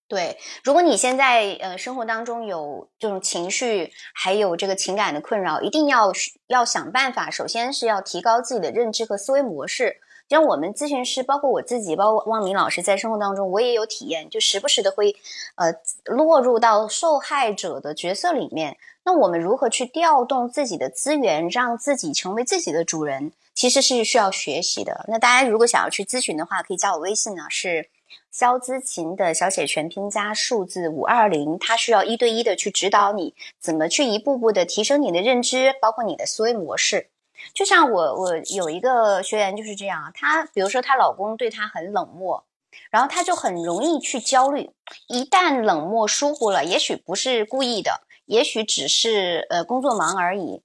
对，如果你现在呃生活当中有这种情绪，还有这个情感的困扰，一定要要想办法，首先是要提高自己的认知和思维模式。像我们咨询师，包括我自己，包括汪明老师，在生活当中我也有体验，就时不时的会呃落入到受害者的角色里面。那我们如何去调动自己的资源，让自己成为自己的主人，其实是需要学习的。那大家如果想要去咨询的话，可以加我微信呢，是肖姿琴的小写全拼加数字五二零，他需要一对一的去指导你怎么去一步步的提升你的认知，包括你的思维模式。就像我，我有一个学员就是这样，她比如说她老公对她很冷漠，然后她就很容易去焦虑，一旦冷漠疏忽了，也许不是故意的。也许只是呃工作忙而已，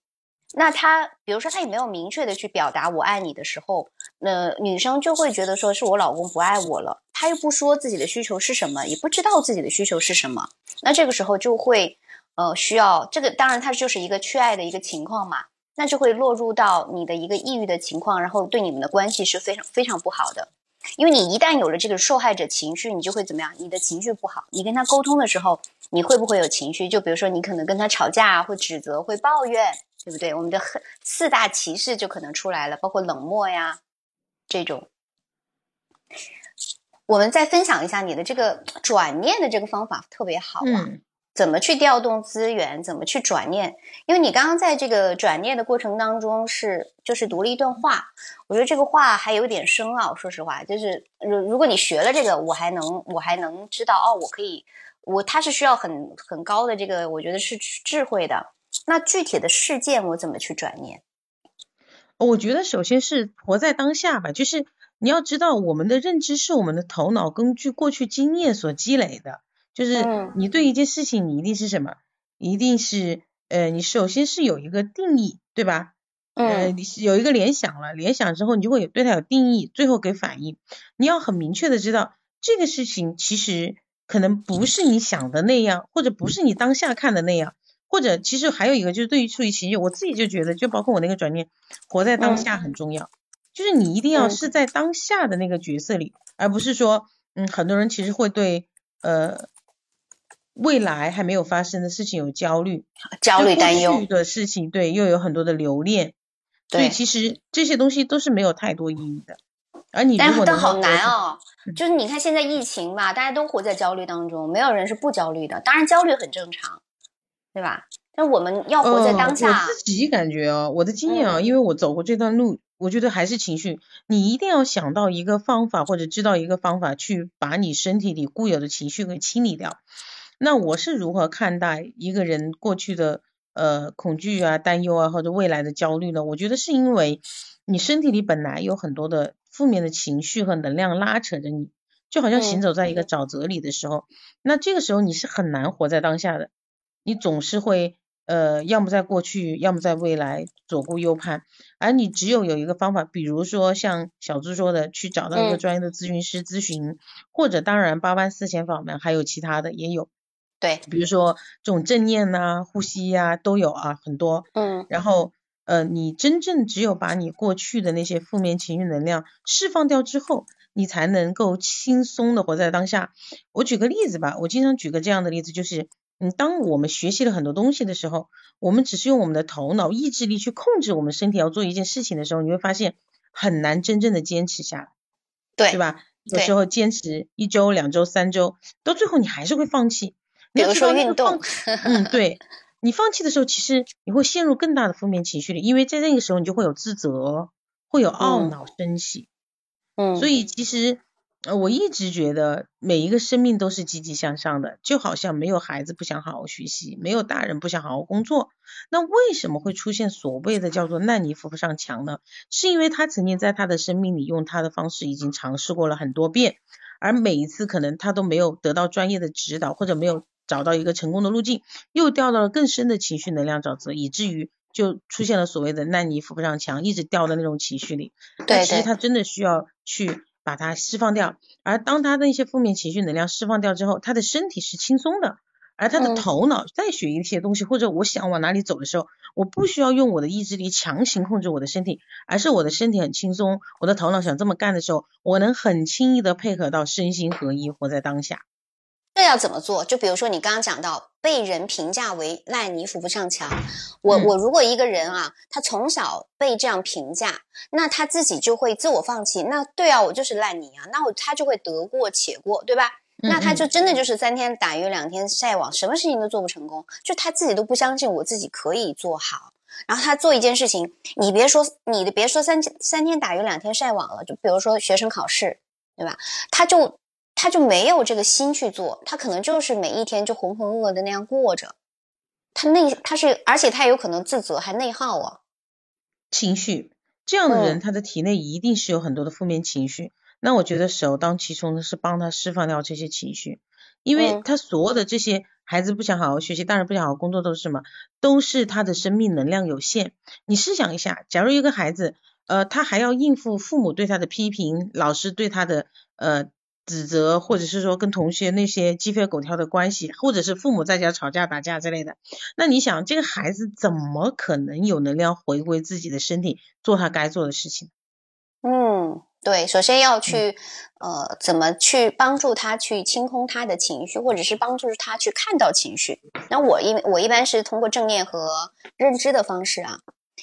那他比如说他也没有明确的去表达我爱你的时候，那女生就会觉得说是我老公不爱我了，他又不说自己的需求是什么，也不知道自己的需求是什么，那这个时候就会呃需要这个，当然他就是一个缺爱的一个情况嘛，那就会落入到你的一个抑郁的情况，然后对你们的关系是非常非常不好的。因为你一旦有了这个受害者情绪，你就会怎么样？你的情绪不好，你跟他沟通的时候，你会不会有情绪？就比如说，你可能跟他吵架，会指责，会抱怨，对不对？我们的四大歧视就可能出来了，包括冷漠呀这种。我们再分享一下你的这个转念的这个方法，特别好啊！怎么去调动资源，怎么去转念？因为你刚刚在这个转念的过程当中是就是读了一段话，我觉得这个话还有点深奥。说实话，就是如如果你学了这个，我还能我还能知道哦，我可以我它是需要很很高的这个，我觉得是智慧的。那具体的事件我怎么去转念？我觉得首先是活在当下吧，就是你要知道我们的认知是我们的头脑根据过去经验所积累的。就是你对一件事情，你一定是什么？一定是呃，你首先是有一个定义，对吧？呃，你有一个联想了，联想之后你就会有对它有定义，最后给反应。你要很明确的知道这个事情其实可能不是你想的那样，或者不是你当下看的那样，或者其实还有一个就是对于处于情绪，我自己就觉得，就包括我那个转念，活在当下很重要。就是你一定要是在当下的那个角色里，而不是说，嗯，很多人其实会对呃。未来还没有发生的事情有焦虑、焦虑、担忧的事情，对，又有很多的留恋，所以其实这些东西都是没有太多意义的。而你但是都好难哦，就是你看现在疫情吧，大家都活在焦虑当中，没有人是不焦虑的。当然焦虑很正常，对吧？但我们要活在当下。我自己感觉哦，我的经验啊，因为我走过这段路，我觉得还是情绪，你一定要想到一个方法，或者知道一个方法，去把你身体里固有的情绪给清理掉。那我是如何看待一个人过去的呃恐惧啊、担忧啊，或者未来的焦虑呢？我觉得是因为你身体里本来有很多的负面的情绪和能量拉扯着你，就好像行走在一个沼泽里的时候，那这个时候你是很难活在当下的，你总是会呃要么在过去，要么在未来左顾右盼，而你只有有一个方法，比如说像小朱说的，去找到一个专业的咨询师咨询，或者当然八万四千访问还有其他的也有。对，比如说这种正念呐、呼吸呀都有啊，很多。嗯。然后，呃，你真正只有把你过去的那些负面情绪能量释放掉之后，你才能够轻松的活在当下。我举个例子吧，我经常举个这样的例子，就是，嗯，当我们学习了很多东西的时候，我们只是用我们的头脑、意志力去控制我们身体要做一件事情的时候，你会发现很难真正的坚持下来。对。对吧？有时候坚持一周、两周、三周，到最后你还是会放弃。比如说运动，*laughs* 嗯，对你放弃的时候，其实你会陷入更大的负面情绪里，因为在那个时候你就会有自责，会有懊恼生气，嗯，所以其实呃我一直觉得每一个生命都是积极向上的，就好像没有孩子不想好好学习，没有大人不想好好工作，那为什么会出现所谓的叫做烂泥扶不上墙呢？是因为他曾经在他的生命里用他的方式已经尝试过了很多遍，而每一次可能他都没有得到专业的指导，或者没有。找到一个成功的路径，又掉到了更深的情绪能量沼泽，以至于就出现了所谓的烂泥扶不上墙，一直掉在那种情绪里。对，其实他真的需要去把它释放掉。而当他的一些负面情绪能量释放掉之后，他的身体是轻松的，而他的头脑再学一些东西，或者我想往哪里走的时候，我不需要用我的意志力强行控制我的身体，而是我的身体很轻松，我的头脑想这么干的时候，我能很轻易的配合到身心合一，活在当下。这要怎么做？就比如说你刚刚讲到被人评价为烂泥扶不上墙，我我如果一个人啊，他从小被这样评价，那他自己就会自我放弃。那对啊，我就是烂泥啊，那我他就会得过且过，对吧？那他就真的就是三天打鱼两天晒网，什么事情都做不成功，就他自己都不相信我自己可以做好。然后他做一件事情，你别说你的别说三三天打鱼两天晒网了，就比如说学生考试，对吧？他就。他就没有这个心去做，他可能就是每一天就浑浑噩噩的那样过着，他内他是，而且他也有可能自责还内耗啊。情绪这样的人，他的体内一定是有很多的负面情绪。那我觉得首当其冲的是帮他释放掉这些情绪，因为他所有的这些孩子不想好好学习，大人不想好好工作，都是什么？都是他的生命能量有限。你试想一下，假如一个孩子，呃，他还要应付父母对他的批评，老师对他的呃。指责，或者是说跟同学那些鸡飞狗跳的关系，或者是父母在家吵架打架之类的，那你想这个孩子怎么可能有能量回归自己的身体，做他该做的事情？嗯，对，首先要去呃，怎么去帮助他去清空他的情绪，或者是帮助他去看到情绪。那我一我一般是通过正念和认知的方式啊。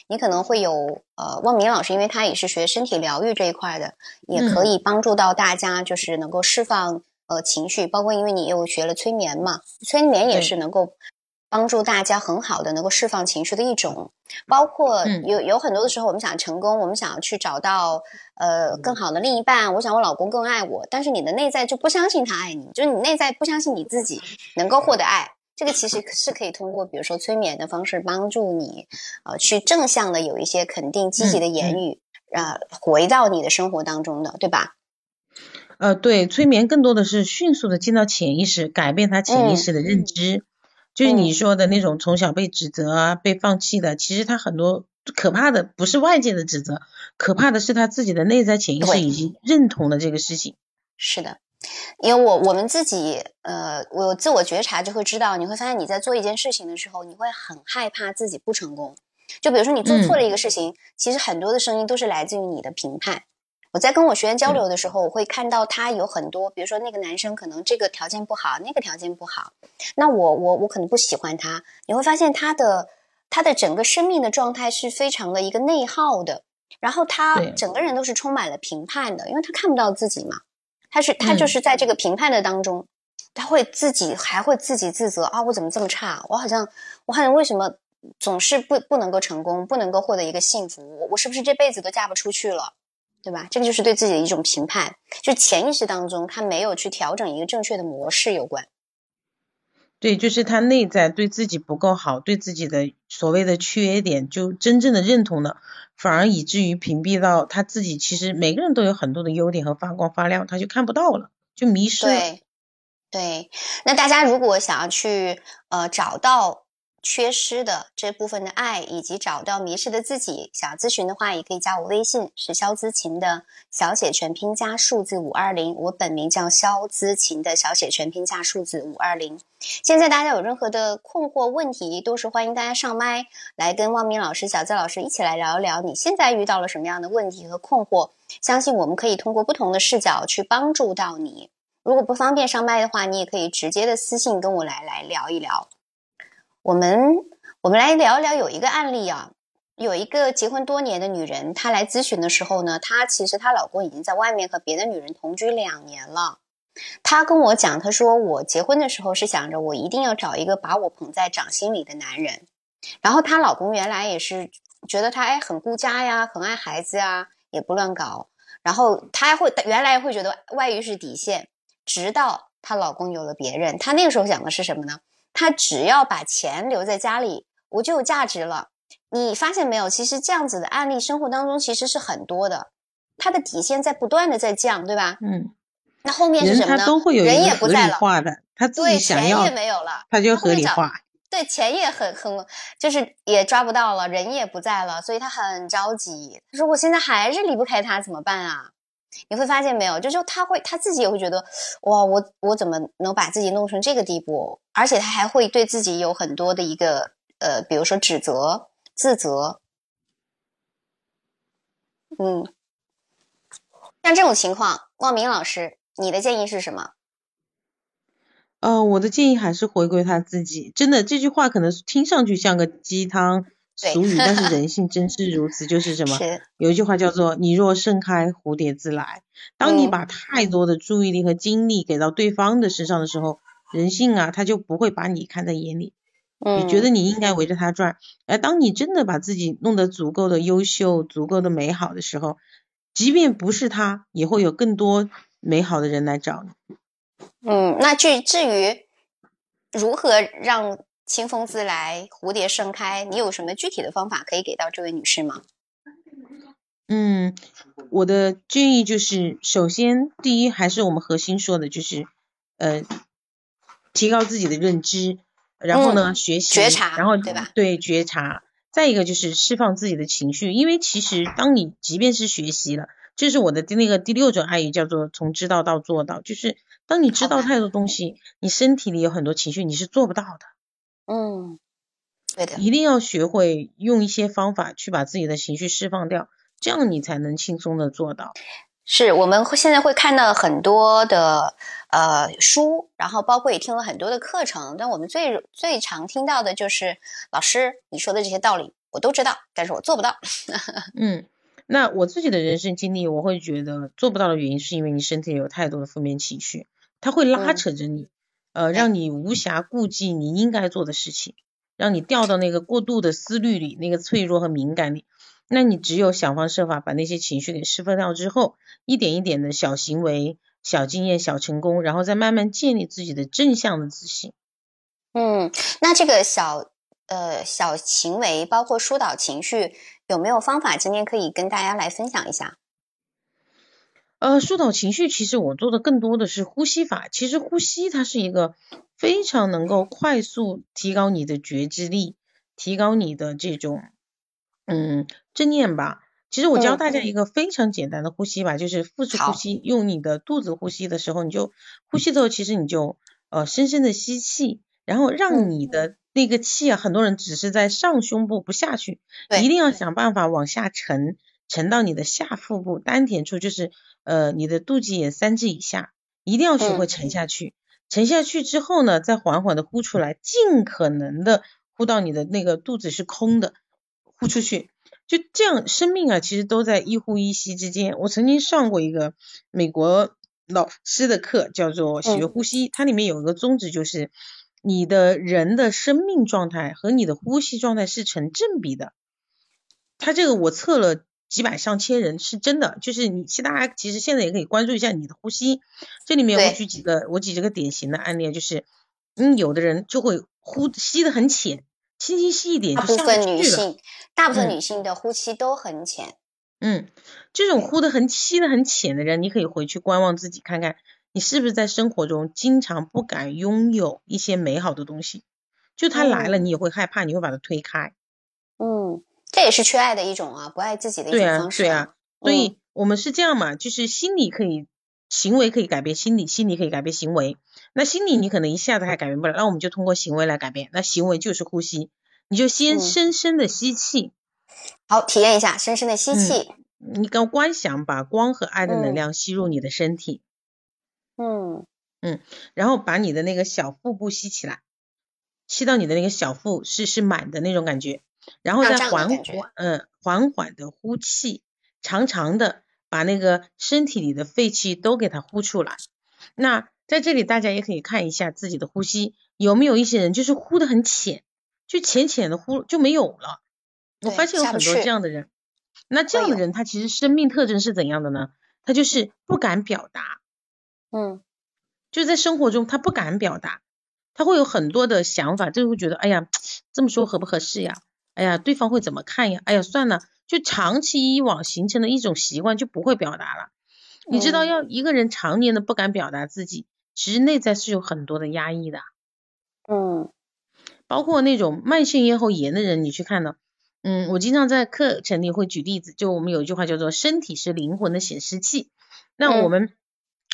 你可能会有呃，汪明老师，因为他也是学身体疗愈这一块的，也可以帮助到大家，就是能够释放呃情绪，包括因为你又学了催眠嘛，催眠也是能够帮助大家很好的能够释放情绪的一种。包括有有很多的时候，我们想成功，我们想要去找到呃更好的另一半，我想我老公更爱我，但是你的内在就不相信他爱你，就是你内在不相信你自己能够获得爱。这个其实是可以通过，比如说催眠的方式帮助你，呃，去正向的有一些肯定、积极的言语，啊，回到你的生活当中的，对吧？呃，对，催眠更多的是迅速的进到潜意识，改变他潜意识的认知，就是你说的那种从小被指责啊、被放弃的，其实他很多可怕的不是外界的指责，可怕的是他自己的内在潜意识已经认同了这个事情。是的。因为我我们自己，呃，我自我觉察就会知道，你会发现你在做一件事情的时候，你会很害怕自己不成功。就比如说你做错了一个事情，其实很多的声音都是来自于你的评判。我在跟我学员交流的时候，我会看到他有很多，比如说那个男生可能这个条件不好，那个条件不好，那我我我可能不喜欢他。你会发现他的他的整个生命的状态是非常的一个内耗的，然后他整个人都是充满了评判的，因为他看不到自己嘛。他是他就是在这个评判的当中，他会自己还会自己自责啊，我怎么这么差？我好像我好像为什么总是不不能够成功，不能够获得一个幸福？我我是不是这辈子都嫁不出去了？对吧？这个就是对自己的一种评判，就潜意识当中他没有去调整一个正确的模式有关。对，就是他内在对自己不够好，对自己的所谓的缺点就真正的认同了。反而以至于屏蔽到他自己，其实每个人都有很多的优点和发光发亮，他就看不到了，就迷失了。对，对。那大家如果想要去呃找到。缺失的这部分的爱，以及找到迷失的自己，想要咨询的话，也可以加我微信，是肖姿琴的小写全拼加数字五二零。我本名叫肖姿琴的小写全拼加数字五二零。现在大家有任何的困惑问题，都是欢迎大家上麦来跟汪明老师、小资老师一起来聊一聊，你现在遇到了什么样的问题和困惑？相信我们可以通过不同的视角去帮助到你。如果不方便上麦的话，你也可以直接的私信跟我来来聊一聊。我们我们来聊一聊，有一个案例啊，有一个结婚多年的女人，她来咨询的时候呢，她其实她老公已经在外面和别的女人同居两年了。她跟我讲，她说我结婚的时候是想着我一定要找一个把我捧在掌心里的男人。然后她老公原来也是觉得她哎很顾家呀，很爱孩子呀，也不乱搞。然后她会原来会觉得外遇是底线，直到她老公有了别人，她那个时候想的是什么呢？他只要把钱留在家里，我就有价值了。你发现没有？其实这样子的案例，生活当中其实是很多的。他的底线在不断的在降，对吧？嗯。那后面是什么呢？人也不在了，他自己想要，钱也没有了，他就合理化。对，钱也很很，就是也抓不到了，人也不在了，所以他很着急。他说：“我现在还是离不开他，怎么办啊？”你会发现没有，就就他会他自己也会觉得，哇，我我怎么能把自己弄成这个地步？而且他还会对自己有很多的一个呃，比如说指责、自责。嗯，像这种情况，望明老师，你的建议是什么？呃，我的建议还是回归他自己。真的，这句话可能听上去像个鸡汤。俗语，但是 *laughs* 人性真是如此，就是什么？有一句话叫做“你若盛开，蝴蝶自来”。当你把太多的注意力和精力给到对方的身上的时候，人性啊，他就不会把你看在眼里，你觉得你应该围着他转。而当你真的把自己弄得足够的优秀、足够的美好的时候，即便不是他，也会有更多美好的人来找你。嗯，那至至于如何让？清风自来，蝴蝶盛开。你有什么具体的方法可以给到这位女士吗？嗯，我的建议就是，首先第一还是我们核心说的，就是呃，提高自己的认知，然后呢，学习觉察，然后对吧？对觉察。再一个就是释放自己的情绪，因为其实当你即便是学习了，这是我的第那个第六种爱语，叫做从知道到做到，就是当你知道太多东西，你身体里有很多情绪，你是做不到的。嗯，对的，一定要学会用一些方法去把自己的情绪释放掉，这样你才能轻松的做到。是我们现在会看到很多的呃书，然后包括也听了很多的课程，但我们最最常听到的就是老师你说的这些道理我都知道，但是我做不到。*laughs* 嗯，那我自己的人生经历，我会觉得做不到的原因是因为你身体有太多的负面情绪。它会拉扯着你，呃，让你无暇顾及你应该做的事情，让你掉到那个过度的思虑里，那个脆弱和敏感里。那你只有想方设法把那些情绪给释放掉之后，一点一点的小行为、小经验、小成功，然后再慢慢建立自己的正向的自信。嗯，那这个小呃小行为，包括疏导情绪，有没有方法？今天可以跟大家来分享一下。呃，疏导情绪，其实我做的更多的是呼吸法。其实呼吸它是一个非常能够快速提高你的觉知力，提高你的这种。嗯，正念吧。其实我教大家一个非常简单的呼吸吧，就是腹式呼吸。用你的肚子呼吸的时候，你就呼吸的时候，其实你就呃深深的吸气，然后让你的那个气啊，很多人只是在上胸部不下去，一定要想办法往下沉，沉到你的下腹部丹田处，就是呃你的肚脐眼三指以下，一定要学会沉下去。沉下去之后呢，再缓缓的呼出来，尽可能的呼到你的那个肚子是空的。呼出去，就这样，生命啊，其实都在一呼一吸之间。我曾经上过一个美国老师的课，叫做学呼吸，它里面有一个宗旨，就是你的人的生命状态和你的呼吸状态是成正比的。他这个我测了几百上千人，是真的，就是你，其实大家其实现在也可以关注一下你的呼吸。这里面我举几个，我举几个典型的案例，就是嗯，有的人就会呼吸的很浅。轻轻吸一点，大部分女性，大部分女性的呼吸都很浅。嗯，这种呼的很吸的很浅的人，你可以回去观望自己，看看你是不是在生活中经常不敢拥有一些美好的东西。就他来了，你也会害怕，你会把他推开。嗯，这也是缺爱的一种啊，不爱自己的一种方式。对啊，对啊。所以我们是这样嘛，就是心理可以，行为可以改变心理，心理可以改变行为。那心理你可能一下子还改变不了，那我们就通过行为来改变。那行为就是呼吸，你就先深深的吸气，好，体验一下深深的吸气。你刚观想把光和爱的能量吸入你的身体，嗯嗯，然后把你的那个小腹部吸起来，吸到你的那个小腹是是满的那种感觉，然后再缓缓嗯缓缓的呼气，长长的把那个身体里的废气都给它呼出来。那在这里，大家也可以看一下自己的呼吸，有没有一些人就是呼的很浅，就浅浅的呼就没有了。我发现有很多这样的人。那这样的人，他其实生命特征是怎样的呢？他就是不敢表达。嗯，就在生活中他不敢表达，他会有很多的想法，就会觉得，哎呀，*tsk* 这么说合不合适呀？哎呀，对方会怎么看呀？哎呀，算了，就长期以往形成的一种习惯，就不会表达了。你知道，要一个人常年的不敢表达自己。其实内在是有很多的压抑的，嗯，包括那种慢性咽喉炎的人，你去看呢，嗯，我经常在课程里会举例子，就我们有一句话叫做“身体是灵魂的显示器”，那我们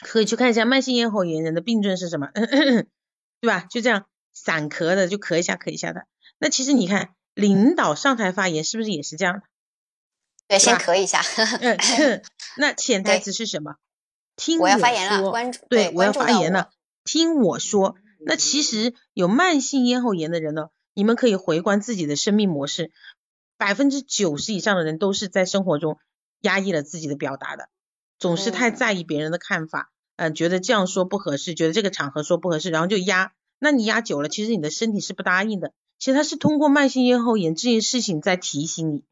可以去看一下慢性咽喉炎人的病症是什么，*coughs* 对吧？就这样散咳的就咳一下咳一下的，那其实你看领导上台发言是不是也是这样的？对，先咳一下。*laughs* 嗯，*laughs* 那潜台词是什么？听我要发言了，关注对，我要发言了，听我说。那其实有慢性咽喉炎的人呢，你们可以回观自己的生命模式，百分之九十以上的人都是在生活中压抑了自己的表达的，总是太在意别人的看法，嗯，觉得这样说不合适，觉得这个场合说不合适，然后就压。那你压久了，其实你的身体是不答应的。其实它是通过慢性咽喉炎这件事情在提醒你。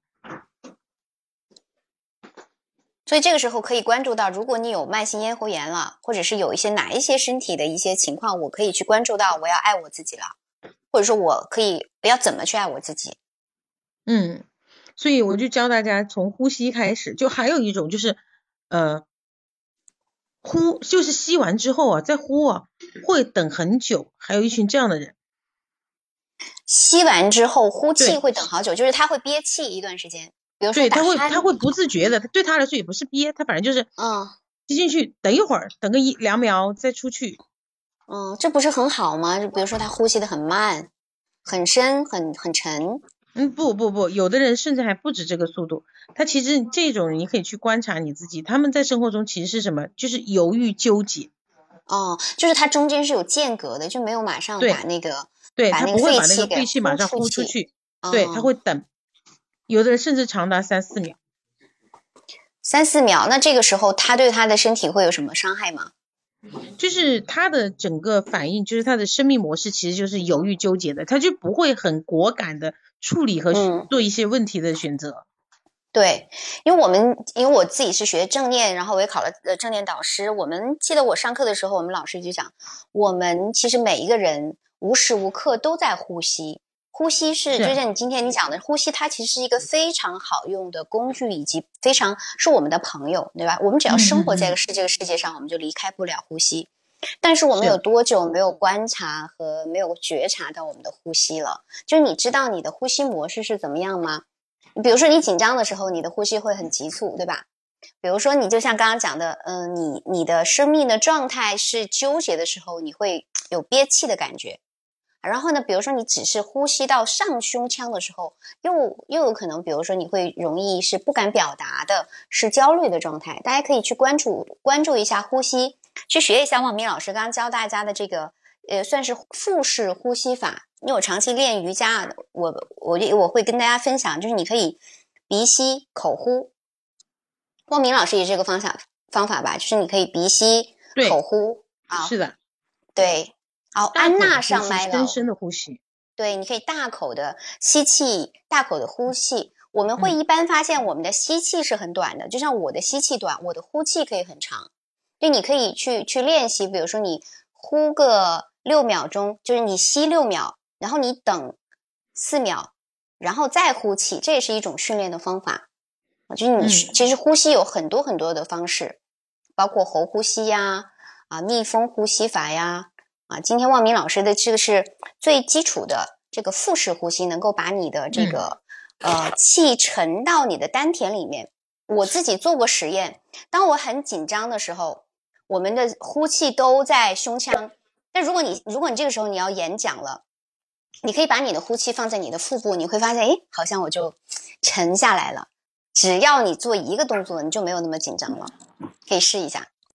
所以这个时候可以关注到，如果你有慢性咽喉炎了，或者是有一些哪一些身体的一些情况，我可以去关注到，我要爱我自己了，或者说我可以我要怎么去爱我自己。嗯，所以我就教大家从呼吸开始，就还有一种就是呃呼，就是吸完之后啊再呼啊，会等很久，还有一群这样的人，吸完之后呼气会等好久，就是他会憋气一段时间。对，他会他会不自觉的，对他来说也不是憋，他反正就是嗯，吸进去，等一会儿，等个一两秒再出去。嗯，这不是很好吗？就比如说他呼吸的很慢、很深、很很沉。嗯，不不不，有的人甚至还不止这个速度。他其实这种你可以去观察你自己，他们在生活中其实是什么？就是犹豫纠结。哦，就是他中间是有间隔的，就没有马上把那个对他不会把那个废气马上呼出去，对他会等。有的人甚至长达三四秒，三四秒，那这个时候他对他的身体会有什么伤害吗？就是他的整个反应，就是他的生命模式其实就是犹豫纠结的，他就不会很果敢的处理和做一些问题的选择。对，因为我们因为我自己是学正念，然后我也考了呃正念导师。我们记得我上课的时候，我们老师就讲，我们其实每一个人无时无刻都在呼吸，呼吸是就像你今天你讲的，呼吸它其实是一个非常好用的工具，以及非常是我们的朋友，对吧？我们只要生活在这个世这个世界上，我们就离开不了呼吸。但是我们有多久没有观察和没有觉察到我们的呼吸了？就是你知道你的呼吸模式是怎么样吗？比如说你紧张的时候，你的呼吸会很急促，对吧？比如说你就像刚刚讲的，嗯，你你的生命的状态是纠结的时候，你会有憋气的感觉。然后呢，比如说你只是呼吸到上胸腔的时候，又又有可能，比如说你会容易是不敢表达的，是焦虑的状态。大家可以去关注关注一下呼吸，去学一下王明老师刚刚教大家的这个，呃，算是腹式呼吸法。因为我长期练瑜伽，我我我会跟大家分享，就是你可以鼻吸口呼。汪明老师也是这个方向方法吧，就是你可以鼻吸口呼啊，是的，对。好，安娜上麦了。深深的呼吸。对，你可以大口的吸气，大口的呼气。我们会一般发现我们的吸气是很短的，就像我的吸气短，我的呼气可以很长。对，你可以去去练习，比如说你呼个六秒钟，就是你吸六秒。然后你等四秒，然后再呼气，这也是一种训练的方法。就是你其实呼吸有很多很多的方式，包括喉呼吸呀，啊密封呼吸法呀，啊今天望明老师的这个是最基础的这个腹式呼吸，能够把你的这个呃气沉到你的丹田里面。我自己做过实验，当我很紧张的时候，我们的呼气都在胸腔。但如果你如果你这个时候你要演讲了。你可以把你的呼气放在你的腹部，你会发现，哎，好像我就沉下来了。只要你做一个动作，你就没有那么紧张了。可以试一下。